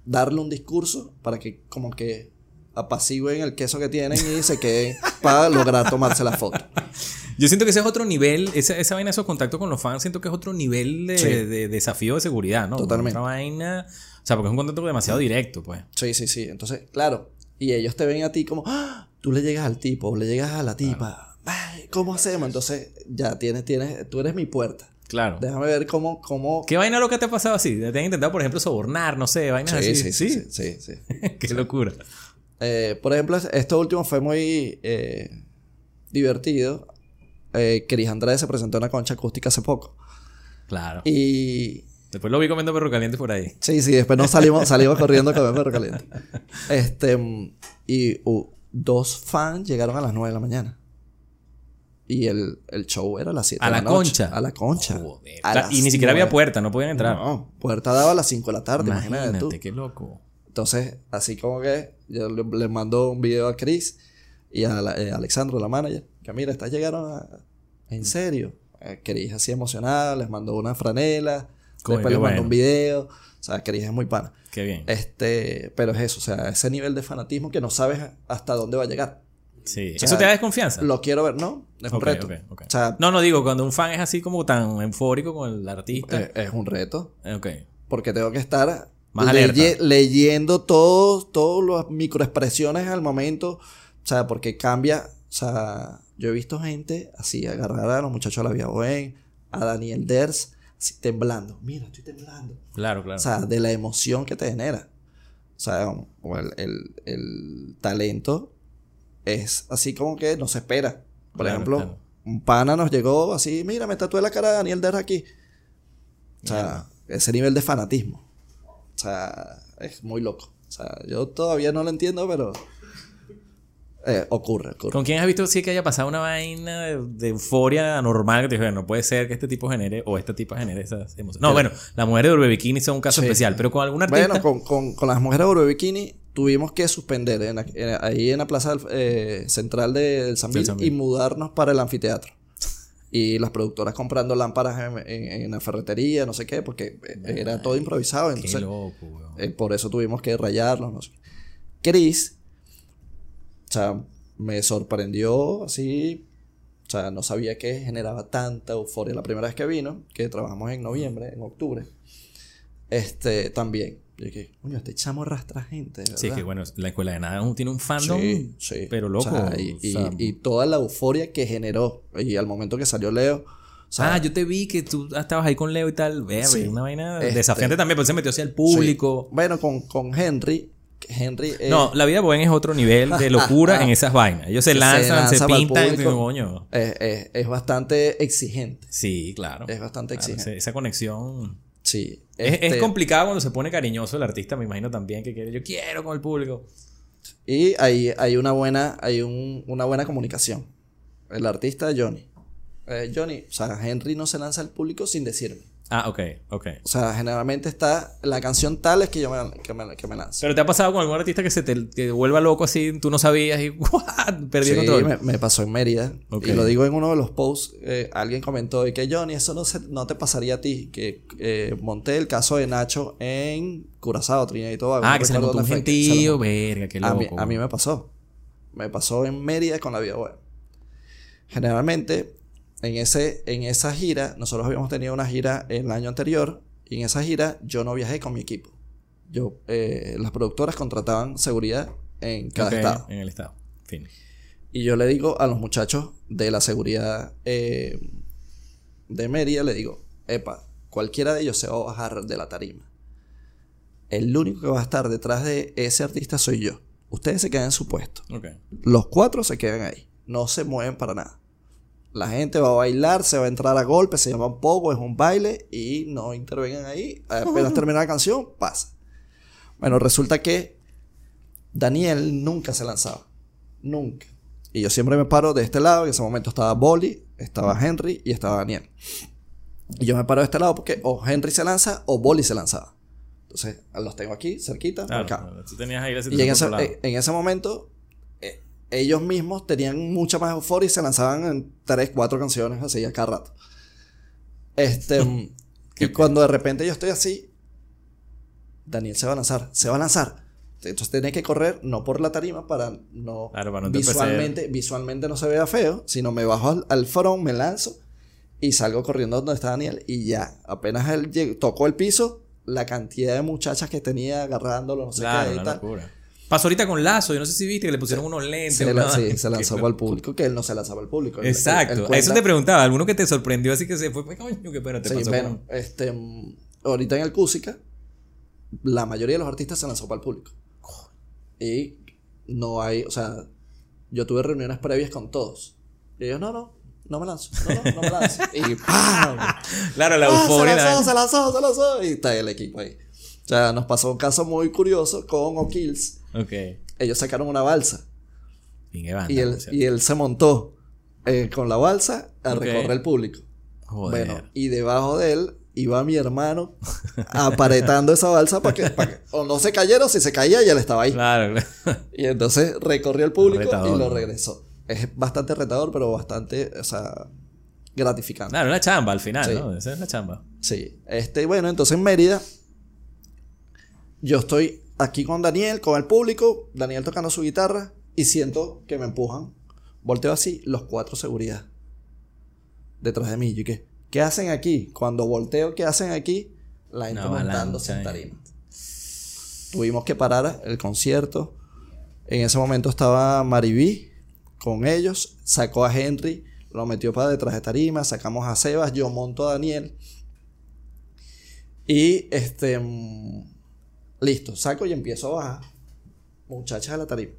darle un discurso para que como que apacigüen el queso que tienen y se queden para lograr tomarse la foto. Yo siento que ese es otro nivel, esa, esa vaina, esos contactos con los fans, siento que es otro nivel de, Sí. de desafío de seguridad, ¿no? Totalmente. Otra vaina. O sea, porque es un contacto demasiado directo, pues. Sí, sí, sí. Entonces, claro. Y ellos te ven a ti como, "Ah, tú le llegas al tipo, le llegas a la tipa. Ay, ¿Cómo hacemos? Entonces, ya tienes, tienes, tú eres mi puerta. Claro. Déjame ver cómo, cómo. ¿Qué vaina loca te ha pasado así? Te han intentado, por ejemplo, sobornar, no sé, vainas Sí, así. sí, sí, sí, sí, sí. Qué locura. Eh, por ejemplo, esto último fue muy eh, divertido. Eh, Cris Andrade se presentó en una concha acústica hace poco. Claro. Y Después lo vi comiendo perro caliente por ahí. Sí, sí, después nos salimos, salimos corriendo a comer perro caliente. Este, y uh, dos fans llegaron a las 9 de la mañana. Y el, el show era a las 7 A de la la, noche. concha. A la concha. Joder. A las y ni siquiera había puerta, no podían entrar. No, puerta daba a las 5 de la tarde, imagínate, Imagínate, tú. qué loco. Entonces, así como que yo le, le mando un video a Chris y a la- eh, Alexandro, la manager, que mira, estas llegaron a... ¿En serio? Eh, Chris así emocionada, les mandó una franela, Coño, después les mandó un video. O sea, Chris es muy pana. Qué bien. Este, pero es eso, o sea, ese nivel de fanatismo que no sabes hasta dónde va a llegar. Sí. sea, ¿Eso te da desconfianza? Lo quiero ver, ¿no? Es un reto. O sea, No, no digo, cuando un fan es así como tan eufórico con el artista. eh, es un reto. ok. Porque tengo que estar Más leyendo todos, todas las microexpresiones al momento. O sea, porque cambia. O sea, yo he visto gente así agarrar a los muchachos de la Vía Bohem, a Daniel Ders, así temblando. Mira, estoy temblando. Claro, claro. O sea, de la emoción que te genera. O sea, o el, el- el talento es así como que no se espera. Por Claro, ejemplo, claro. un pana nos llegó así, mira, me tatué la cara de Daniel Der aquí. O sea, ese nivel de fanatismo. O sea, es muy loco. O sea, yo todavía no lo entiendo, pero Eh, ocurre, ocurre. ¿Con quién has visto sí que haya pasado una vaina de, de euforia anormal que te dijeron, no puede ser que este tipo genere o este tipo genere esas emociones? No, bueno, las mujeres de Urbe Bikini son un caso Sí. especial, pero con algún artista. Bueno, con, con, con las mujeres de Oro Bikini tuvimos que suspender en en- ahí en la plaza del- eh, central del San Mil San y mudarnos para el anfiteatro. Y las productoras comprando lámparas en, en- la ferretería, no sé qué, porque eh, era todo improvisado. Qué Entonces, loco, weón. eh, por eso tuvimos que rayarlos. No sé. Chris, o sea, me sorprendió así. O sea, no sabía que generaba tanta euforia. La primera vez que vino, que trabajamos en noviembre, en octubre, este también. Yo dije, coño, este chamo arrastra gente. Sí, es ¿verdad?". que bueno, la escuela de nada tiene un fandom, Sí, sí. pero loco. O sea, y, o y- sea, y toda la euforia que generó. Y al momento que salió Leo. O sea, ah, yo te vi que tú estabas ahí con Leo y tal. Ve, Sí. una vaina Este- desafiante también, pues se metió hacia el público. Bueno, con, con Henry. que Henry. eh, No, la vida bohemia es otro nivel de locura en esas vainas. Ellos se lanzan, se, lanza pintan, y público. coño. es, es- es bastante exigente. Sí, claro. Es bastante Claro, exigente. esa conexión. Sí. Es, es Este, complicado cuando se pone cariñoso el artista, me imagino también que quiere, yo quiero con el público. Y hay, hay una buena, hay un- una buena comunicación. El artista Johnny. Eh, Johnny, o sea, Henry no se lanza al público sin decirme. Ah, ok, ok. O sea, generalmente está la canción tal es que yo me, que me, que me lanzo. Pero te ha pasado con algún artista que se te vuelva loco así, tú no sabías y ¡guau! perdí el Sí, control. me, me pasó en Mérida. Ok. Y lo digo en uno de los posts. eh, alguien comentó y que Johnny, eso no, se- no te pasaría a ti. Que eh, monté el caso de Nacho en Curazao, Trinidad y Tobago. Ah, no que se le montó un gentío, verga, qué A loco. mí, a mí me pasó. Me pasó en Mérida con la vida web. Generalmente, en, ese, en esa gira, nosotros habíamos tenido una gira el año anterior. Y en esa gira yo no viajé con mi equipo. Yo, eh, las productoras contrataban seguridad en cada estado. En el estado. Fin. Y yo le digo a los muchachos de la seguridad eh, de Mérida, le digo, epa, cualquiera de ellos se va a bajar de la tarima. El único que va a estar detrás de ese artista soy yo. Ustedes se quedan en su puesto. Los cuatro se quedan ahí. No se mueven para nada. La gente va a bailar, se va a entrar a golpe, se llama un poco, es un baile y no intervengan ahí. Apenas termina la canción, pasa. Bueno, resulta que Daniel nunca se lanzaba. Nunca. Y yo siempre me paro de este lado. En ese momento estaba Bolly, estaba Henry y estaba Daniel. Y yo me paro de este lado porque o Henry se lanza o Bolly se lanzaba. Entonces, los tengo aquí, cerquita, Claro, acá. tú tenías ahí la Y en ese, controlada. en ese momento, ellos mismos tenían mucha más euforia y se lanzaban en tres, cuatro canciones así a cada rato. Este, y cuando de repente yo estoy así, Daniel se va a lanzar, se va a lanzar. Entonces tenés que correr no por la tarima para no, Claro, para no te visualmente, visualmente no se vea feo, sino me bajo al, al front, me lanzo y salgo corriendo donde está Daniel y ya, apenas él llegó- tocó el piso, la cantidad de muchachas que tenía agarrándolo, no sé Claro, qué y una tal. locura. Pasó ahorita con Lazo, yo no sé si viste que le pusieron unos lentes. Se, la- sí, se lanzó el público, que él no se lanzaba al público. Él- él- Exacto. él A Eso te preguntaba, ¿alguno que te sorprendió así que se fue? Coño, qué pena te Sí, pasó. bueno, con- este, ahorita en el Cúsica, la mayoría de los artistas se lanzó para el público. Y no hay, o sea, yo tuve reuniones previas con todos. Y ellos, no, no, no me lanzo, no, no, no me lanzo. y ¡pam! Claro, la ¡Ah, euforia. se la- lanzó, se lanzó, se lanzó. Y está el equipo ahí. O sea, nos pasó un caso muy curioso con O'Kills. Ok. Ellos sacaron una balsa. Bien, qué banda, Y él, y él se montó eh, con la balsa a recorrer el público. Joder. Bueno, y debajo de él iba mi hermano aparetando esa balsa para que, o no se cayera o si se caía ya él estaba ahí. Claro, claro. Y entonces recorrió el público Retador, y lo regresó. Es bastante retador, pero bastante, o sea, gratificante. Claro, una chamba al final, Sí. ¿no? Esa es la chamba. Sí. Este, bueno, entonces en Mérida, yo estoy aquí con Daniel, con el público, Daniel tocando su guitarra y siento que me empujan. Volteo así, los cuatro seguridad. Detrás de mí. Yo, ¿qué? ¿Qué hacen aquí? Cuando volteo, ¿qué hacen aquí? La gente Una montándose en tarima. Tuvimos que parar el concierto. En ese momento estaba Maribí con ellos. Sacó a Henry, lo metió para detrás de tarima. Sacamos a Sebas, yo monto a Daniel. Y este. Listo, saco y empiezo a bajar. Muchachas a la tarima.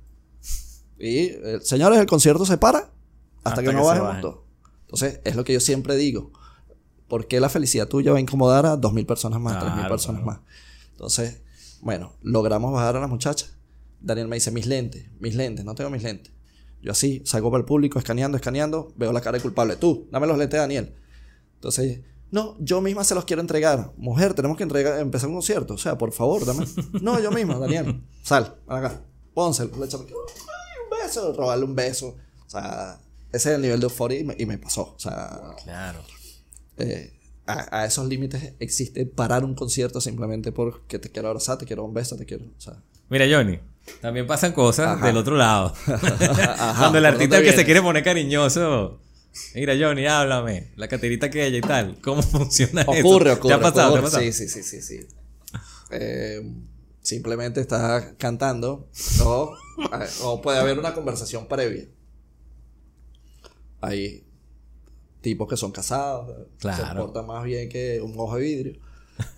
Y, eh, señores, el concierto se para hasta, Hasta que, que no bajemos. Entonces, es lo que yo siempre digo. ¿Por qué la felicidad tuya va a incomodar a dos mil personas más, tres mil Claro, personas claro. más? Entonces, bueno, logramos bajar a las muchachas. Daniel me dice, mis lentes, mis lentes, no tengo mis lentes. Yo así, salgo para el público, escaneando, escaneando, veo la cara del culpable. Tú, dame los lentes de Daniel. Entonces, no, yo misma se los quiero entregar. Mujer, tenemos que entregar, empezar un concierto. O sea, por favor, dame. No, yo misma, Daniel. Sal, ven acá. Pónselo. Le echamos- un beso, robarle un beso. O sea, ese es el nivel de euforia y me, y me pasó. O sea, Claro. eh, a, a esos límites existe parar un concierto simplemente porque te quiero abrazar, te quiero un beso, te quiero. O sea, Mira, Johnny, también pasan cosas Ajá. del otro lado. Ajá, Cuando el ¿por artista que se quiere poner cariñoso. Mira, Johnny, háblame. La caterita aquella y tal. ¿Cómo funciona eso? Ocurre, ocurre. ¿Te ha pasado? ¿Te ha ocurre. pasado? Sí, sí, sí, sí, sí. Eh, simplemente estás cantando o, o puede haber una conversación previa. Hay tipos que son casados, se Claro. portan más bien que un ojo de vidrio.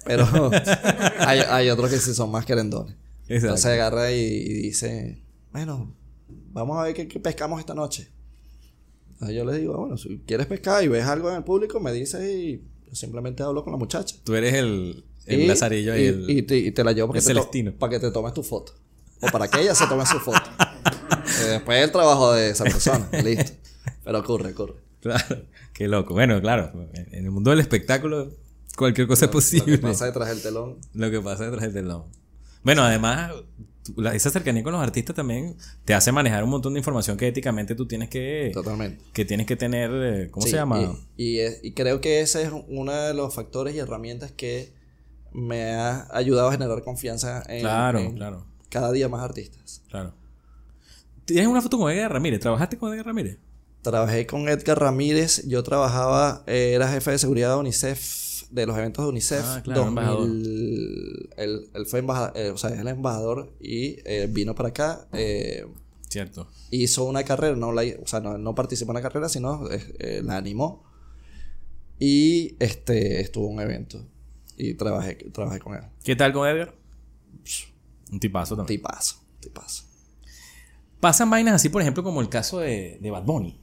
Pero hay, hay otros que sí son más querendones. Exacto. Entonces agarra y, y dice, bueno, vamos a ver qué, qué pescamos esta noche. Entonces yo le digo, bueno, si quieres pescar y ves algo en el público, me dices y yo simplemente hablo con la muchacha. Tú eres el, el Y- lazarillo y, y, el. y te, y te la llevo para el que, te para que te tomes tu foto. O para que ella se tome su foto. Eh, después el trabajo de esa persona. Listo. Pero ocurre, ocurre. Claro. Qué loco. Bueno, claro. En el mundo del espectáculo, cualquier cosa es Lo posible. que pasa detrás del telón. Lo que pasa detrás del telón. Bueno, además, la- esa cercanía con los artistas también te hace manejar un montón de información que éticamente tú tienes que, Totalmente. que tienes que tener. eh, ¿Cómo Sí, se llama? Y, y es- y creo que ese es uno de los factores y herramientas que me ha ayudado a generar confianza en, Claro, en claro, cada día más artistas. claro. ¿Tienes una foto con Edgar Ramírez? ¿Trabajaste con Edgar Ramírez? Trabajé con Edgar Ramírez. Yo trabajaba, eh, era jefe de seguridad de UNICEF, de los eventos de UNICEF. Ah, claro, embajador. 2000, él, él fue embajador, o sea, es el embajador y eh, vino para acá. eh, Cierto. hizo una carrera, no la, o sea, no, no participó en la carrera, sino eh, eh, la animó. Y este estuvo en un evento. Y trabajé, trabajé con él. ¿Qué tal con Edgar? Un tipazo también. Tipazo, tipazo. Pasan vainas así, por ejemplo, como el caso de, de Bad Bunny.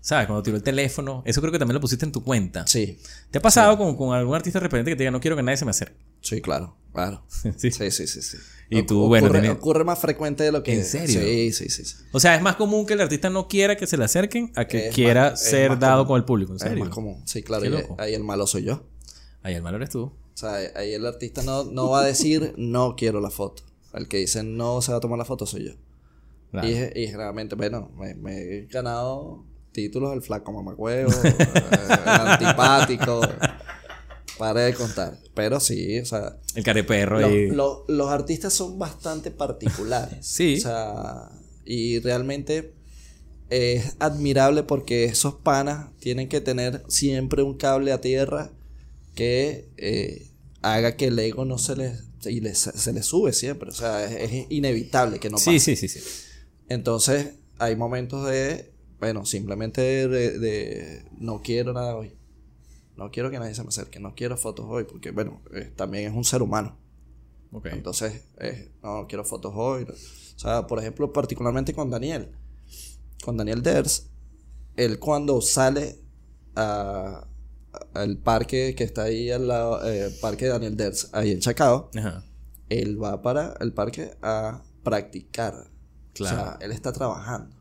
¿Sabes? Cuando tiró el teléfono. Eso creo que también lo pusiste en tu cuenta. Sí, ¿Te ha pasado con, con algún artista referente que te diga, no quiero que nadie se me acerque? sí, claro, claro. Sí. Sí, sí, sí, sí. Y tú, Ocu- bueno, ocurre, tenés- ocurre más frecuente de lo que... ¿En serio? Sí, sí, sí. sí. O sea, es más común que el artista no quiera que se le acerquen a que Es quiera más- es ser dado común. con el público. ¿En Es serio? más común. Sí, claro. Loco. ahí el malo soy yo. Ahí el malo eres tú. O sea, ahí el artista no, no va a decir no quiero la foto. El que dice no se va a tomar la foto soy yo. Claro. Y, y generalmente, bueno, me, me he ganado títulos el flaco mamacuevo, el antipático. Para de contar. Pero sí, o sea, El careperro lo- ahí. lo- los artistas son bastante particulares. Sí. O sea, y realmente es admirable porque esos panas tienen que tener siempre un cable a tierra que eh, haga que el ego no se les, y les- se les sube siempre. O sea, es, es inevitable que no sí, pase. sí, sí, sí. Entonces, hay momentos de, bueno, simplemente de, de no quiero nada hoy. No quiero que nadie se me acerque, no quiero fotos hoy, porque, bueno, eh, también es un ser humano. Ok. Entonces, eh, no, no quiero fotos hoy. no. O sea, por ejemplo, particularmente con Daniel. Con Daniel Ders, él cuando sale a- al parque que está ahí al lado, eh, parque de Daniel Ders, ahí en Chacao, Ajá. él va para el parque a practicar. Claro. O sea, él está trabajando.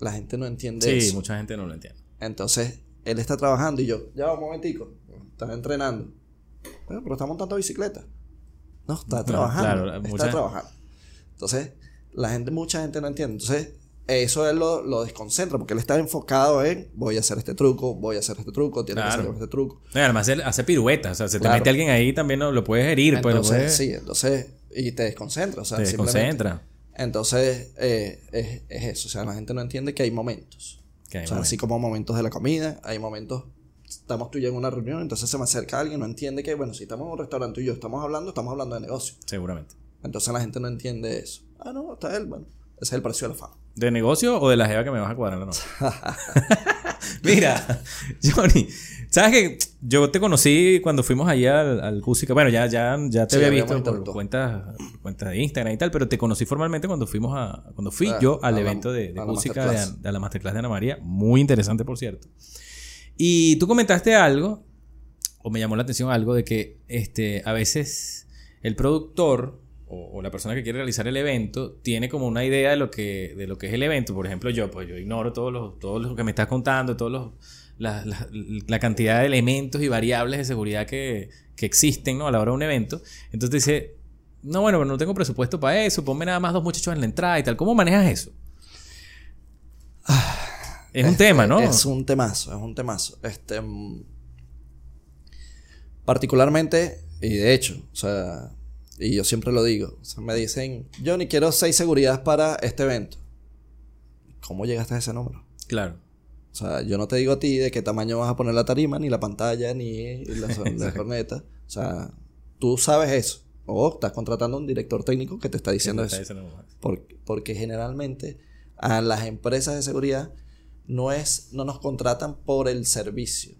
La gente no entiende Sí, eso. mucha gente no lo entiende. Entonces, él está trabajando y yo, ya un momentico, estás entrenando. Bueno, pero está montando bicicleta. No, está trabajando. claro, está mucha- trabajando. Entonces, la gente, mucha gente no entiende. Entonces, eso él lo, lo desconcentra porque él está enfocado en voy a hacer este truco, voy a hacer este truco, tiene que hacer este truco. No, además él hace piruetas. O sea, se te mete alguien ahí también no, lo puedes herir. pues, lo Entonces, puedes- sí, entonces, y te desconcentra. O sea, te desconcentra. Entonces, eh, es, es eso. O sea, la gente no entiende que hay momentos. Que hay o sea, momentos. así como momentos de la comida, hay momentos. Estamos tú y yo en una reunión, entonces se me acerca alguien, no entiende que, bueno, si estamos en un restaurante tú y yo estamos hablando, estamos hablando de negocio. Seguramente. Entonces la gente no entiende eso. Ah, no, está él, bueno. Ese es el precio de la fama. ¿De negocio o de la jeva que me vas a cuadrar la noche? Mira, Johnny, ¿sabes que yo te conocí cuando fuimos allá al, al Cusica? Bueno, ya, ya, ya te Sí, había visto por cuentas, cuentas de Instagram y tal, pero te conocí formalmente cuando fuimos a, cuando fui Ah, yo al la- evento de, de a la música de, de la masterclass de Ana María. Muy interesante, por cierto. Y tú comentaste algo, o me llamó la atención algo, de que este, a veces el productor o, o la persona que quiere realizar el evento tiene como una idea de lo que, de lo que es el evento. Por ejemplo, yo, pues yo ignoro todos los, todo lo que me estás contando, todos los, la, la- la cantidad de elementos y variables de seguridad que, que existen ¿no? a la hora de un evento. Entonces dice, no, bueno, no tengo presupuesto para eso, ponme nada más dos muchachos en la entrada y tal. ¿Cómo manejas eso? Es un Este, tema, ¿no? Es un temazo, es un temazo. Este, mm, particularmente, y de hecho, o sea, y yo siempre lo digo, o sea, me dicen, Johnny, quiero seis seguridades para este evento. ¿Cómo llegaste a ese número? Claro. O sea, yo no te digo a ti de qué tamaño vas a poner la tarima, ni la pantalla, ni la, la corneta. O sea, tú sabes eso. O estás contratando a un director técnico que te está diciendo eso. Por- porque generalmente a las empresas de seguridad no es no nos contratan por el servicio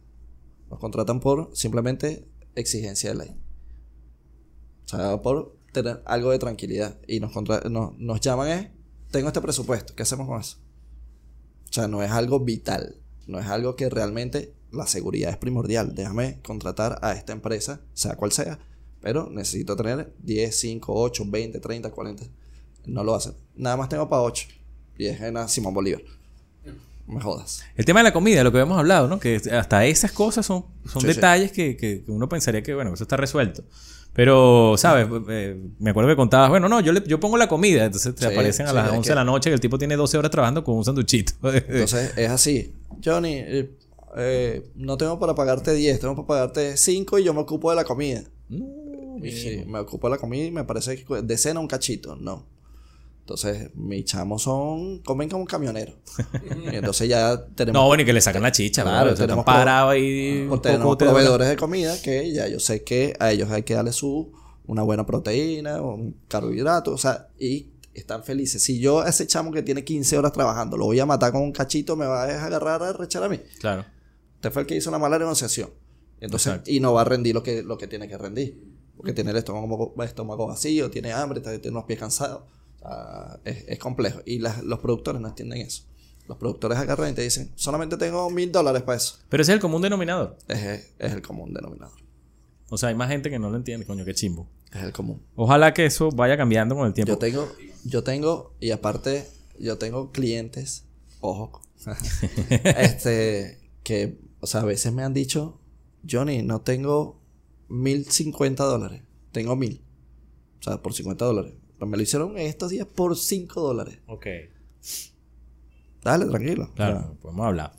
nos contratan por simplemente exigencia de ley o sea por tener algo de tranquilidad y nos contra- no- nos llaman es tengo este presupuesto ¿qué hacemos con eso? o sea no es algo vital no es algo que realmente la seguridad es primordial déjame contratar a esta empresa sea cual sea pero necesito tener 10, 5, 8, 20, 30, 40 no lo hacen. Nada más tengo para 8. Y es en la Simón Bolívar. Me jodas. El tema de la comida, lo que habíamos hablado, ¿no? Que hasta esas cosas son, son Sí, sí. detalles Que, que- que uno pensaría que, bueno, eso está resuelto. Pero, ¿sabes? Eh, me acuerdo que contabas, bueno, no, yo, le- yo pongo la comida, entonces te Sí, aparecen a sí, las es 11 que- de la noche que el tipo tiene 12 horas trabajando con un sanduchito. Entonces es así. Johnny, eh, eh, no tengo para pagarte 10, tengo para pagarte 5 y yo me ocupo de la comida. no, Y sí, me ocupo de la comida y me parece que de cena un cachito. No. Entonces, mis chamos son. comen como camioneros. y entonces ya tenemos. No, bueno, y que le sacan la chicha, Claro. Están tenemos parados ahí. un poco tenemos proveedores de comida que ya yo sé que a ellos hay que darle su una buena proteína, un carbohidrato, o sea, y están felices. Si yo a ese chamo que tiene 15 horas trabajando lo voy a matar con un cachito, me va a agarrar a rechar a mí. Claro. Usted fue el que hizo una mala negociación. Entonces, Exacto. y no va a rendir lo que, lo que tiene que rendir. Porque tiene el estómago, estómago vacío, tiene hambre, está- tiene unos pies cansados. Sea, es, es complejo. Y las- los productores no entienden eso. Los productores agarran y te dicen, solamente tengo mil dólares para eso. Pero ese es el común denominador. Es, es el común denominador. O sea, hay más gente que no lo entiende, coño, qué chimbo. Es el común. Ojalá que eso vaya cambiando con el tiempo. Yo tengo, yo tengo, y aparte, yo tengo clientes, ojo, este, que, o sea, a veces me han dicho, Johnny, no tengo mil cincuenta dólares, tengo mil. O sea, por 50 dólares. Pero me lo hicieron estos días por 5 dólares. Ok. Dale, tranquilo. Claro, O sea, podemos hablar.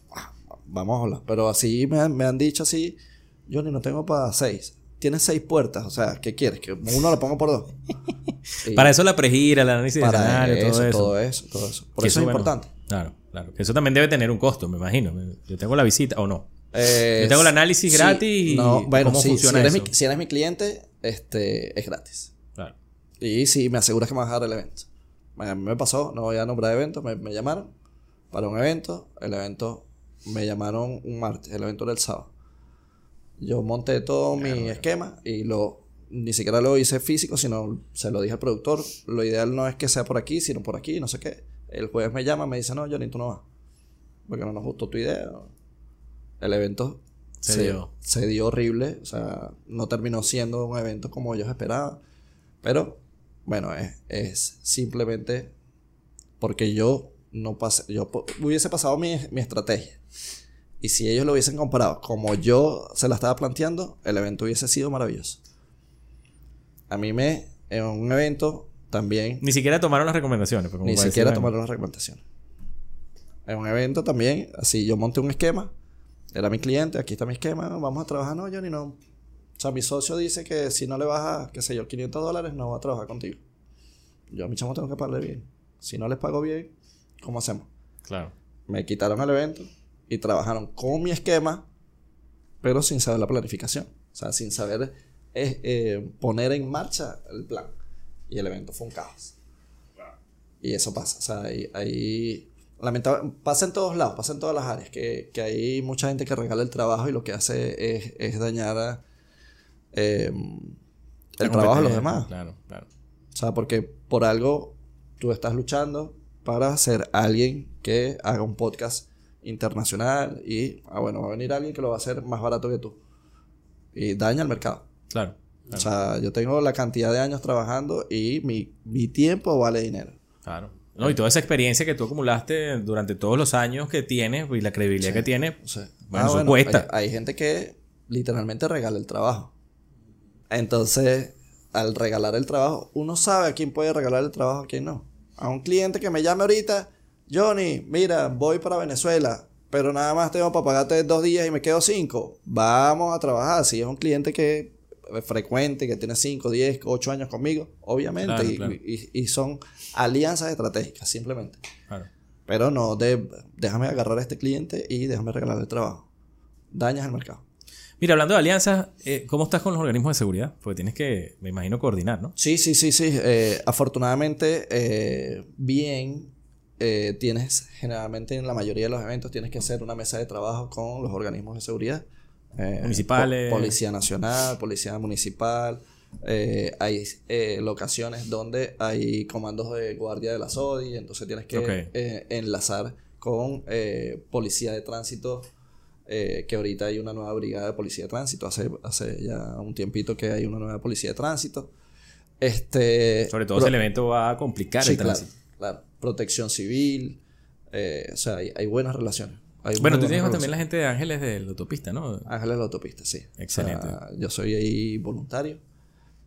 vamos a hablar. Pero así me han, me han dicho así, Johnny, no tengo para 6. Tienes 6 puertas, o sea, ¿qué quieres? Que uno lo pongo por dos. Y Para eso la pregira, el análisis de para escenario, eso, todo eso. todo eso, todo eso. Por eso es bueno, importante. Claro, claro. Que eso también debe tener un costo, me imagino. Yo tengo la visita o no. Eh, Yo tengo el análisis sí, gratis y no, bueno, cómo sí, funciona si eres, eso. Mi, si eres mi cliente, este, es gratis. Claro. Y si me aseguras que me vas a dar el evento. A mí me pasó, no voy a nombrar eventos, me, me llamaron para un evento. El evento me llamaron un martes, el evento era el sábado. Yo monté todo mi esquema y lo ni siquiera lo hice físico, sino se lo dije al productor. Lo ideal no es que sea por aquí, sino por aquí, no sé qué. El jueves me llama, me dice, no, Johnny, tú no vas. Porque no nos gustó tu idea. El evento Se dio. se dio horrible. O sea, no terminó siendo un evento como ellos esperaban. Pero, bueno, es, es simplemente porque yo no pasé, yo hubiese pasado mi, mi estrategia. Y si ellos lo hubiesen comparado como yo se la estaba planteando, el evento hubiese sido maravilloso. A mí me, en un evento también, Ni siquiera tomaron las recomendaciones. pues, como ni siquiera tomaron las recomendaciones. En un evento también, así yo monté un esquema, era mi cliente, aquí está mi esquema, vamos a trabajar, no, Johnny, no. O sea, mi socio dice que si no le baja, qué sé yo, 500 dólares, no va a trabajar contigo. Yo a mi chamo tengo que pagarle bien. Si no les pago bien, ¿cómo hacemos? Claro. Me quitaron el evento y trabajaron con mi esquema, pero sin saber la planificación. O sea, sin saber eh, eh, poner en marcha el plan. Y el evento fue un caos. Y eso pasa. O sea, ahí, ahí lamentable- pasa en todos lados, pasa en todas las áreas. Que, que hay mucha gente que regala el trabajo y lo que hace es, es dañar a, eh, el trabajo de los demás. Claro, claro. O sea, porque por algo tú estás luchando para ser alguien que haga un podcast internacional y, ah, bueno, va a venir alguien que lo va a hacer más barato que tú. Y daña el mercado. Claro. O sea, yo tengo la cantidad de años trabajando y mi, mi tiempo vale dinero. Claro. No, y toda esa experiencia que tú acumulaste durante todos los años que tienes y la credibilidad que tienes, Bueno, ah, eso cuesta. Hay, hay gente que literalmente regala el trabajo. Entonces, al regalar el trabajo, uno sabe a quién puede regalar el trabajo, a quién no. A un cliente que me llame ahorita, Johnny, mira, voy para Venezuela, pero nada más tengo para pagarte dos días y me quedo cinco. Vamos a trabajar. Si es un cliente que es frecuente, que tiene cinco, diez, ocho años conmigo, obviamente, Claro, y, claro. y- y son alianzas estratégicas, simplemente. claro. Pero no, de, déjame agarrar a este cliente y déjame regalarle el trabajo. Dañas el mercado. Mira, hablando de alianzas, eh, ¿cómo estás con los organismos de seguridad? Porque tienes que, me imagino, coordinar, ¿no? Sí, sí, sí, sí. Eh, afortunadamente, eh, bien, tienes generalmente en la mayoría de los eventos tienes que hacer una mesa de trabajo con los organismos de seguridad. Municipales. po- Policía Nacional, Policía Municipal. hay locaciones donde hay comandos de guardia de la SODI, entonces tienes que enlazar con Policía de Tránsito, eh, que ahorita hay una nueva brigada de Policía de Tránsito, hace, hace ya un tiempito que hay una nueva Policía de Tránsito. Este, Sobre todo pro- si el evento va a complicar Sí, el tránsito. claro. Protección civil, eh, o sea, hay, hay buenas relaciones. Hay Bueno, tú tienes también la gente de Ángeles de la autopista, ¿no? Ángeles de la autopista, sí. Excelente. O sea, yo soy ahí voluntario.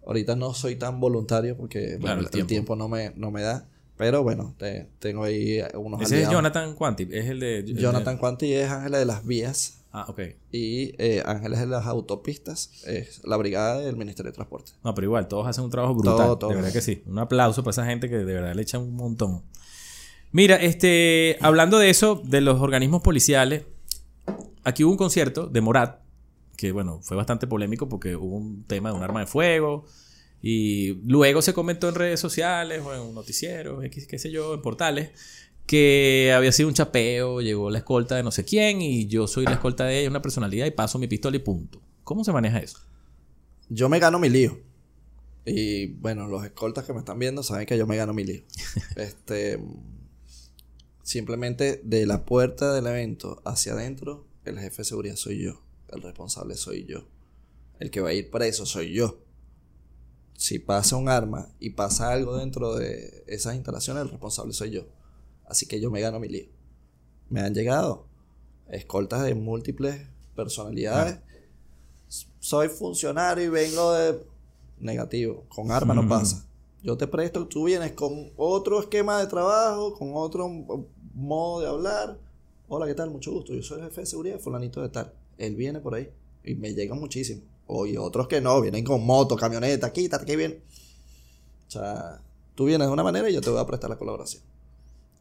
Ahorita no soy tan voluntario porque Claro, bueno, el el, tiempo. tiempo. no, me, no me da. Pero bueno, te- tengo ahí unos Ese es. Jonathan Quanti, es el de... el de- Jonathan Quanti es Ángeles de las Vías Ah, ok. y eh, Ángeles de las Autopistas es la brigada del Ministerio de Transporte. No, pero igual, todos hacen un trabajo brutal. Todo, todo. De verdad que sí. Un aplauso para esa gente que de verdad le echan un montón. Mira, este, hablando de eso, de los organismos policiales, aquí hubo un concierto de Morat, que bueno, fue bastante polémico porque hubo un tema de un arma de fuego. Y luego se comentó en redes sociales o en noticieros, X, qué sé yo, en portales, que había sido un chapeo, llegó la escolta de no sé quién y yo soy la escolta de ella, una personalidad y paso mi pistola y punto. ¿Cómo se maneja eso? Yo me gano mi lío. Y bueno, los escoltas que me están viendo saben que yo me gano mi lío. este. Simplemente de la puerta del evento hacia adentro, el jefe de seguridad soy yo. El responsable soy yo. El que va a ir preso soy yo. Si pasa un arma y pasa algo dentro de esas instalaciones, el responsable soy yo. Así que yo me gano mi lío. Me han llegado escoltas de múltiples personalidades. Soy funcionario y vengo de negativo. Con arma no pasa. Yo te presto, tú vienes con otro esquema de trabajo, con otro modo de hablar. Hola, ¿qué tal? Mucho gusto. Yo soy el jefe de seguridad, fulanito de tal. Él viene por ahí y me llegan muchísimo. O y otros que no, vienen con moto, camioneta, quítate, que viene. O sea, tú vienes de una manera y yo te voy a prestar la colaboración.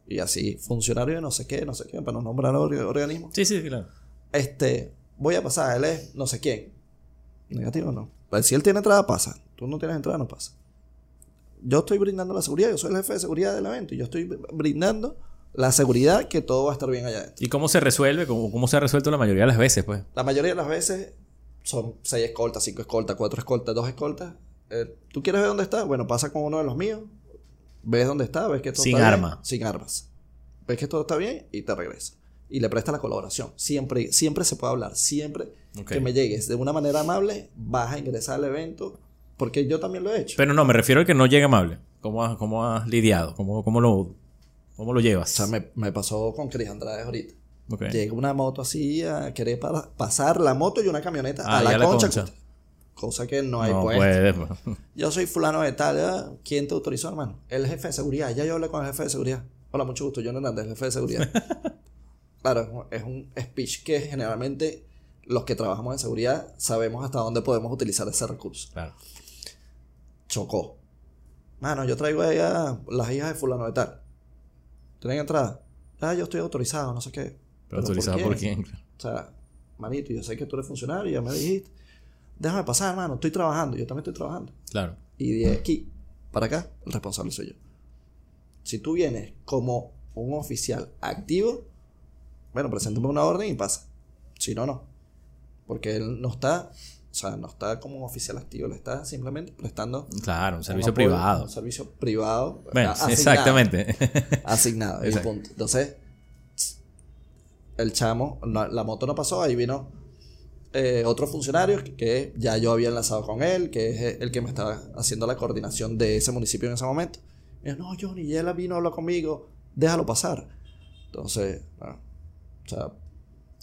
Y así, funcionario de no sé qué, no sé qué, para no nombrar or- organismos. Sí, sí, claro. Este, voy a pasar, él es no sé quién. Negativo o no. Pues si él tiene entrada, pasa. Tú no tienes entrada, no pasa. Yo estoy brindando la seguridad, yo soy el jefe de seguridad del evento y yo estoy brindando la seguridad que todo va a estar bien allá adentro. ¿Y cómo se resuelve? ¿Cómo, cómo se ha resuelto la mayoría de las veces, pues? La mayoría de las veces son seis escoltas, cinco escoltas, cuatro escoltas, dos escoltas. Eh, ¿Tú quieres ver dónde está? Bueno, pasa con uno de los míos, ves dónde está, ves que todo Sin está bien, sin armas. Ves que todo está bien y te regresa. Y le presta la colaboración. Siempre, siempre se puede hablar. Siempre que me llegues de una manera amable, vas a ingresar al evento. Porque yo también lo he hecho. Pero no, me refiero al que no llega amable. ¿Cómo has, cómo has lidiado? ¿Cómo, cómo, lo, ¿Cómo lo llevas? o sea, me, me pasó con Cris Andrade ahorita. Llega una moto así a querer para- pasar la moto y una camioneta Ah, a la concha. Cosa que no hay no puedes. pues. Yo soy fulano de tal. ¿quién te autorizó, hermano? El jefe de seguridad. Ya yo hablé con el jefe de seguridad. Hola, mucho gusto. John Hernández, jefe de seguridad. claro, es un speech que generalmente los que trabajamos en seguridad sabemos hasta dónde podemos utilizar ese recurso. Claro. Chocó. Mano, yo traigo a las hijas de fulano de tal. ¿Tienen entrada? Ah, yo estoy autorizado, no sé qué. Pero autorizado por quién. O sea, manito, yo sé que tú eres funcionario, ya me dijiste. Déjame pasar, hermano, estoy trabajando. Yo también estoy trabajando. Claro. Y de aquí para acá, el responsable soy yo. Si tú vienes como un oficial activo, bueno, preséntame una orden y pasa. Si no, no. Porque él no está, o sea, no está como un oficial activo, le está simplemente prestando Claro, un servicio apoyo, privado. Un servicio privado. Bueno, asignado. exactamente. Asignado, y Exacto. punto. Entonces, el chamo, no- la moto no pasó, ahí vino eh, otro funcionario que, ya yo había enlazado con él, que es el que me estaba haciendo la coordinación de ese municipio en ese momento. No, Johnny, ya él vino a hablar conmigo, déjalo pasar. Entonces, ah, o sea,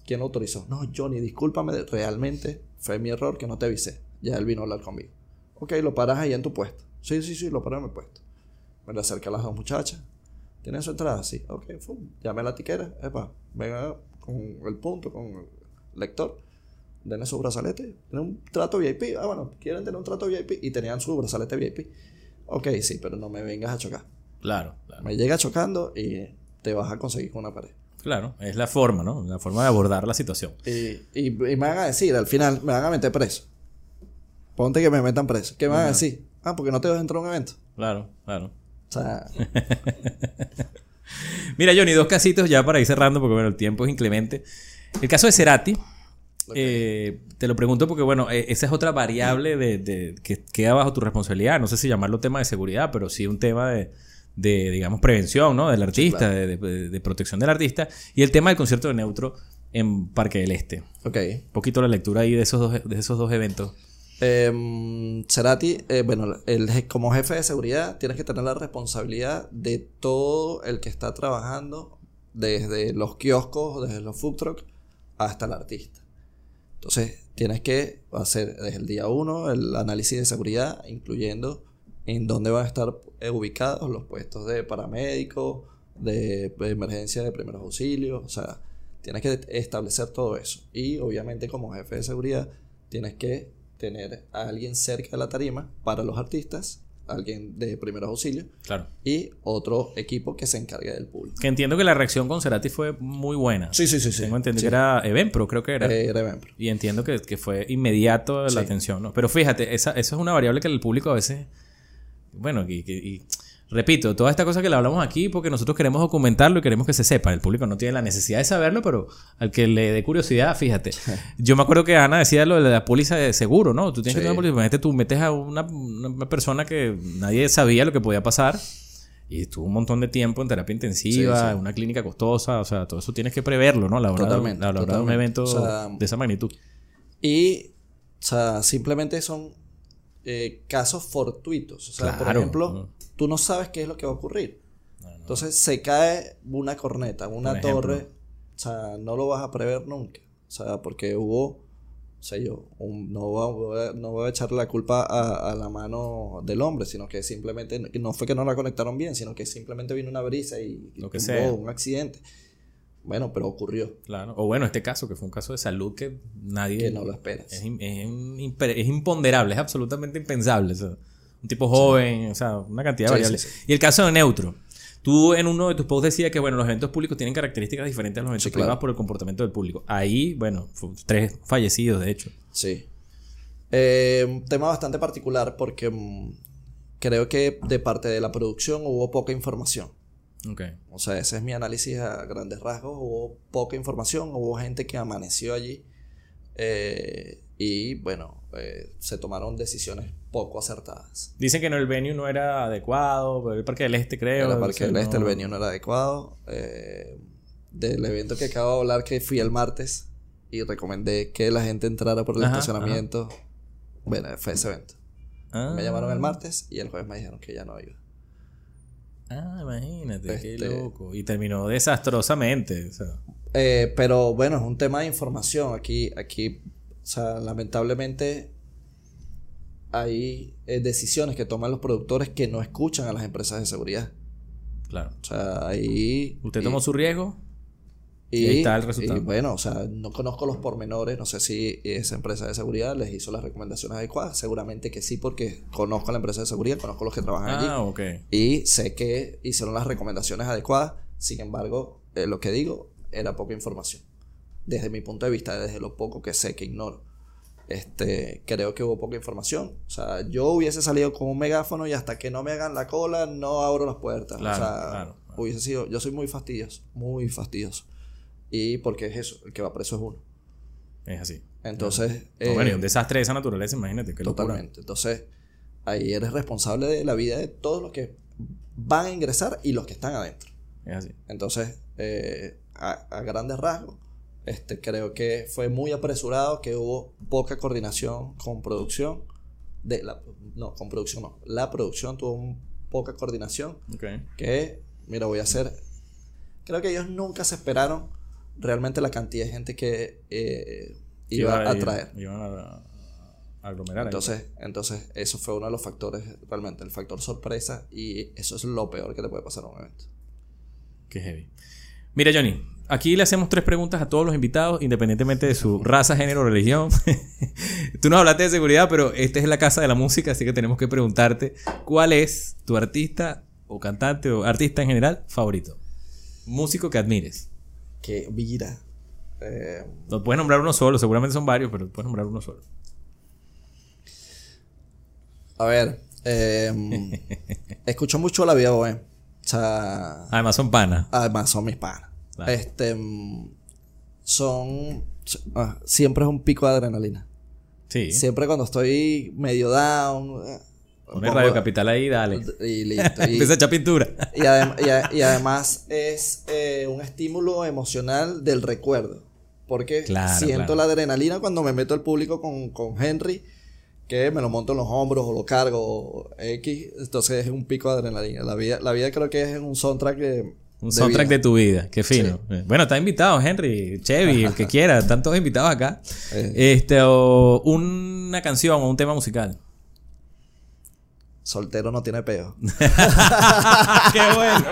¿quién autorizó? No, Johnny, discúlpame, realmente fue mi error que no te avisé. Ya él vino a hablar conmigo. Ok, lo paras ahí en tu puesto. Sí, sí, sí, lo paras en mi puesto. Me le acerca a las dos muchachas. ¿Tienen su entrada? Sí. Ok, fum. Llame a la tiquera. Epa, venga con el punto, con el lector. Denle su brazalete. Tienen un trato VIP. Ah, bueno, quieren tener un trato VIP. Y tenían su brazalete VIP. Ok, sí, pero no me vengas a chocar. Claro, claro. Me llega chocando y te vas a conseguir con una pared. Claro, es la forma, ¿no? La forma de abordar la situación. Y, y, y me van a decir, al final, me van a meter preso. Ponte que me metan preso. ¿Qué me van a decir? Ah, porque no te dejas entrar a un evento. Claro, claro. O sea, Mira, Johnny, dos casitos ya para ir cerrando, porque bueno, el tiempo es inclemente. El caso de Cerati, eh, te lo pregunto porque, bueno, eh, esa es otra variable de, de- que queda bajo tu responsabilidad. No sé si llamarlo tema de seguridad, pero sí un tema de, de, digamos, prevención, ¿no? Del artista, claro. de, de- de protección del artista. Y el tema del concierto de Neutro en Parque del Este. ok. Un poquito la lectura ahí de esos dos, de esos dos eventos. Em, eh, bueno, el como jefe de seguridad tienes que tener la responsabilidad de todo el que está trabajando, desde los kioscos, desde los food trucks, hasta el artista. Entonces, tienes que hacer desde el día uno el análisis de seguridad, incluyendo en dónde van a estar eh, ubicados los puestos de paramédicos, de emergencia de primeros auxilios, o sea, tienes que establecer todo eso. Y obviamente como jefe de seguridad tienes que tener a alguien cerca de la tarima para los artistas, alguien de primeros auxilios Claro. y otro equipo que se encargue del público. Que entiendo que la reacción con Cerati fue muy buena. Sí, sí, sí, sí. Tengo entendido Sí. que era Eventpro, creo que era. Eh, era Eventpro. Y entiendo que, que fue inmediato la Sí. atención, ¿no? Pero fíjate, esa, eso es una variable que el público a veces. Bueno, y, y- y repito, toda esta cosa que le hablamos aquí, porque nosotros queremos documentarlo y queremos que se sepa. El público no tiene la necesidad de saberlo, pero al que le dé curiosidad, fíjate. Yo me acuerdo que Ana decía lo de la póliza de seguro, ¿no? Tú tienes que Sí. tener una póliza. Imagínate, tú metes a una, una persona que nadie sabía lo que podía pasar. Y estuvo un montón de tiempo en terapia intensiva, Sí, sí. en una clínica costosa, o sea, todo eso tienes que preverlo, ¿no? A la hora, Totalmente, a la hora de un evento O sea, de esa magnitud. Y, o sea, simplemente son eh, casos fortuitos. O sea, por ejemplo, tú no sabes qué es lo que va a ocurrir. Entonces se cae una corneta, una torre. O sea, no lo vas a prever nunca. O sea, porque hubo, o sea, yo, un- no, voy a, no voy a echarle la culpa a, a la mano del hombre, sino que simplemente, no fue que no la conectaron bien, sino que simplemente vino una brisa y, Lo que tumbó sea. un accidente. Bueno, pero ocurrió, Claro. O bueno, este caso, que fue un caso de salud que nadie. que no lo esperas. Es, imponderable, es absolutamente impensable. o sea, un tipo joven, o sea, una cantidad de Sí, variables. sí. Y el caso de Neutro. Tú en uno de tus posts decías que, bueno, los eventos públicos tienen características diferentes a los eventos claro. privados por el comportamiento del público. Ahí, bueno, tres fallecidos, de hecho. Sí. Eh, un tema bastante particular porque mm, creo que de parte de la producción hubo poca información. Ok. O sea, ese es mi análisis a grandes rasgos. Hubo poca información, hubo gente que amaneció allí eh, y bueno, eh, se tomaron decisiones poco acertadas. Dicen que no, el venue no era adecuado, el Parque del Este, creo. En o Parque del Este el venue no era adecuado. eh, del evento que acabo de hablar que fui el martes y recomendé que la gente entrara por el Ajá, estacionamiento. Bueno, fue ese evento. Ah. Me llamaron el martes y el jueves me dijeron que ya no iba. Ah, imagínate, qué Este- loco. Y terminó desastrosamente. O sea, Eh, pero bueno, es un tema de información. Aquí, aquí, o sea, lamentablemente hay eh, decisiones que toman los productores que no escuchan a las empresas de seguridad. claro. O sea, ahí... Usted y- tomó su riesgo. y ahí está el resultado. y bueno, o sea, no conozco los pormenores. No sé si esa empresa de seguridad les hizo las recomendaciones adecuadas. Seguramente que sí, porque conozco a la empresa de seguridad, conozco a los que trabajan allí. Ah, ok. Y sé que hicieron las recomendaciones adecuadas. Sin embargo, eh, lo que digo era poca información. Desde mi punto de vista, desde lo poco que sé, que ignoro. Este, creo que hubo poca información. O sea, yo hubiese salido con un megáfono y hasta que no me hagan la cola, no abro las puertas. Claro, o sea, claro, claro. hubiese sido. Yo soy muy fastidioso, muy fastidioso. Y porque es eso, el que va preso es uno. Es así. Entonces. Eh, bueno, y un desastre de esa naturaleza, imagínate. Qué locura. Totalmente. Entonces, ahí eres responsable de la vida de todos los que van a ingresar y los que están adentro. Es así. Entonces, eh, a, a grandes rasgos, Este, creo que fue muy apresurado, que hubo poca coordinación con producción. De la, no, con producción no. La producción tuvo un- poca coordinación. Que, mira, voy a hacer. Creo que ellos nunca se esperaron realmente la cantidad de gente que eh, iba a traer. Iban a, aglomerar. ahí. Entonces, entonces, eso fue uno de los factores, realmente, el factor sorpresa. Y eso es lo peor que le puede pasar a un evento. Qué heavy. Mira, Johnny, aquí le hacemos tres preguntas a todos los invitados, independientemente de su raza, género o religión. Tú nos hablaste de seguridad, pero esta es la casa de la música, así que tenemos que preguntarte cuál es tu artista o cantante o artista en general favorito. Músico que admires. Que vira. Eh, No puedes nombrar uno solo, seguramente son varios, pero puedes nombrar uno solo. a ver, eh, escucho mucho la vida bohem. O sea, Además son panas. además son mis panas. Claro. Este, mm, son, ah, siempre es un pico de adrenalina. Sí. Siempre cuando estoy medio down. eh, pongo- Radio Capital ahí, dale. Y listo. Y, Empieza a echar pintura. y adem- y a- y además es eh, un estímulo emocional del recuerdo. Porque Claro, siento claro. la adrenalina cuando me meto al público con, con Henry, que me lo monto en los hombros o lo cargo o X. Entonces es un pico de adrenalina. La vida, la vida creo que es un soundtrack de. Un soundtrack de tu vida, qué fino. Eh, Bueno, está invitado Henry, Chevy, el que quiera, están todos invitados acá. Eh. Este, o una canción o un tema musical. Soltero no tiene peo. ¡Qué bueno!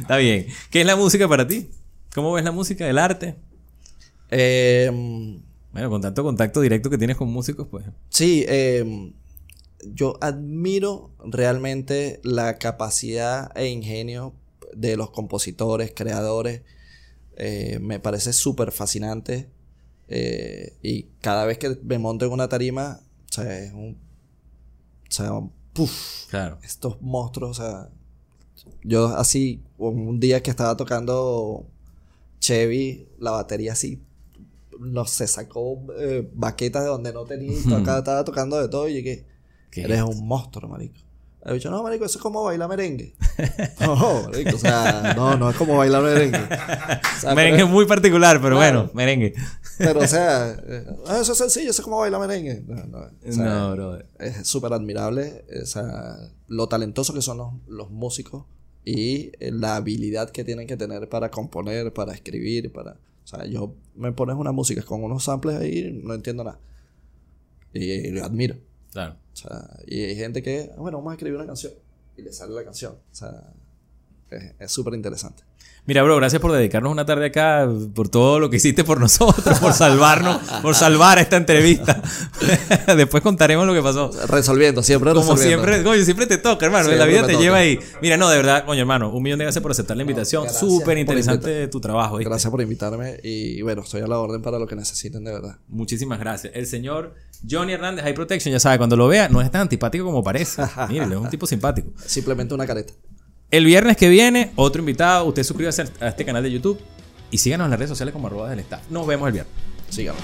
está bien. ¿Qué es la música para ti? ¿Cómo ves la música, el arte? Eh, Bueno, con tanto contacto directo que tienes con músicos, pues. Sí, eh, yo admiro realmente la capacidad e ingenio de los compositores, creadores. Eh, me parece súper fascinante. Eh, y cada vez que me monto en una tarima, o sea, es un. O sea. Claro. estos monstruos, o sea, yo así, un día que estaba tocando Chevy, la batería así, no sé, sacó eh, baquetas de donde no tenía, y toca- estaba tocando de todo y llegué, ¿Qué eres un monstruo, marico. He dicho, no, marico, eso es como bailar merengue. no, marico, o sea, no, no es como bailar merengue. O sea, merengue pero, muy particular, pero Claro. bueno, merengue. pero, o sea, eh, eso es sencillo, eso es como bailar merengue. No, no, o sea, no, brother. es súper admirable o sea, lo talentoso que son los, los músicos y eh, la habilidad que tienen que tener para componer, para escribir, para... O sea, yo me pones una música con unos samples ahí, no entiendo nada. Y, lo admiro. Claro. O sea, y hay gente que, "Ah, bueno, vamos a escribir una canción. Y le sale la canción. O sea, es es súper interesante. Mira, bro, gracias por dedicarnos una tarde acá, por todo lo que hiciste por nosotros, por salvarnos, por salvar esta entrevista. Después contaremos lo que pasó. Resolviendo, siempre Como resolviendo. siempre, coño, siempre te toca, hermano. Siempre la vida te toca. lleva ahí. Mira, no, de verdad, coño, hermano, un millón de gracias por aceptar la invitación. gracias Súper interesante tu trabajo. ¿viste? Gracias por invitarme y bueno, estoy a la orden para lo que necesiten de verdad. Muchísimas gracias. El señor Johnny Hernández, High Protection, ya sabe, cuando lo vea, no es tan antipático como parece. Mírele, es un tipo simpático. Simplemente una careta. El viernes que viene, otro invitado. Usted suscríbase a este canal de YouTube y síganos en las redes sociales como arroba del staff. Nos vemos el viernes. Síganlo.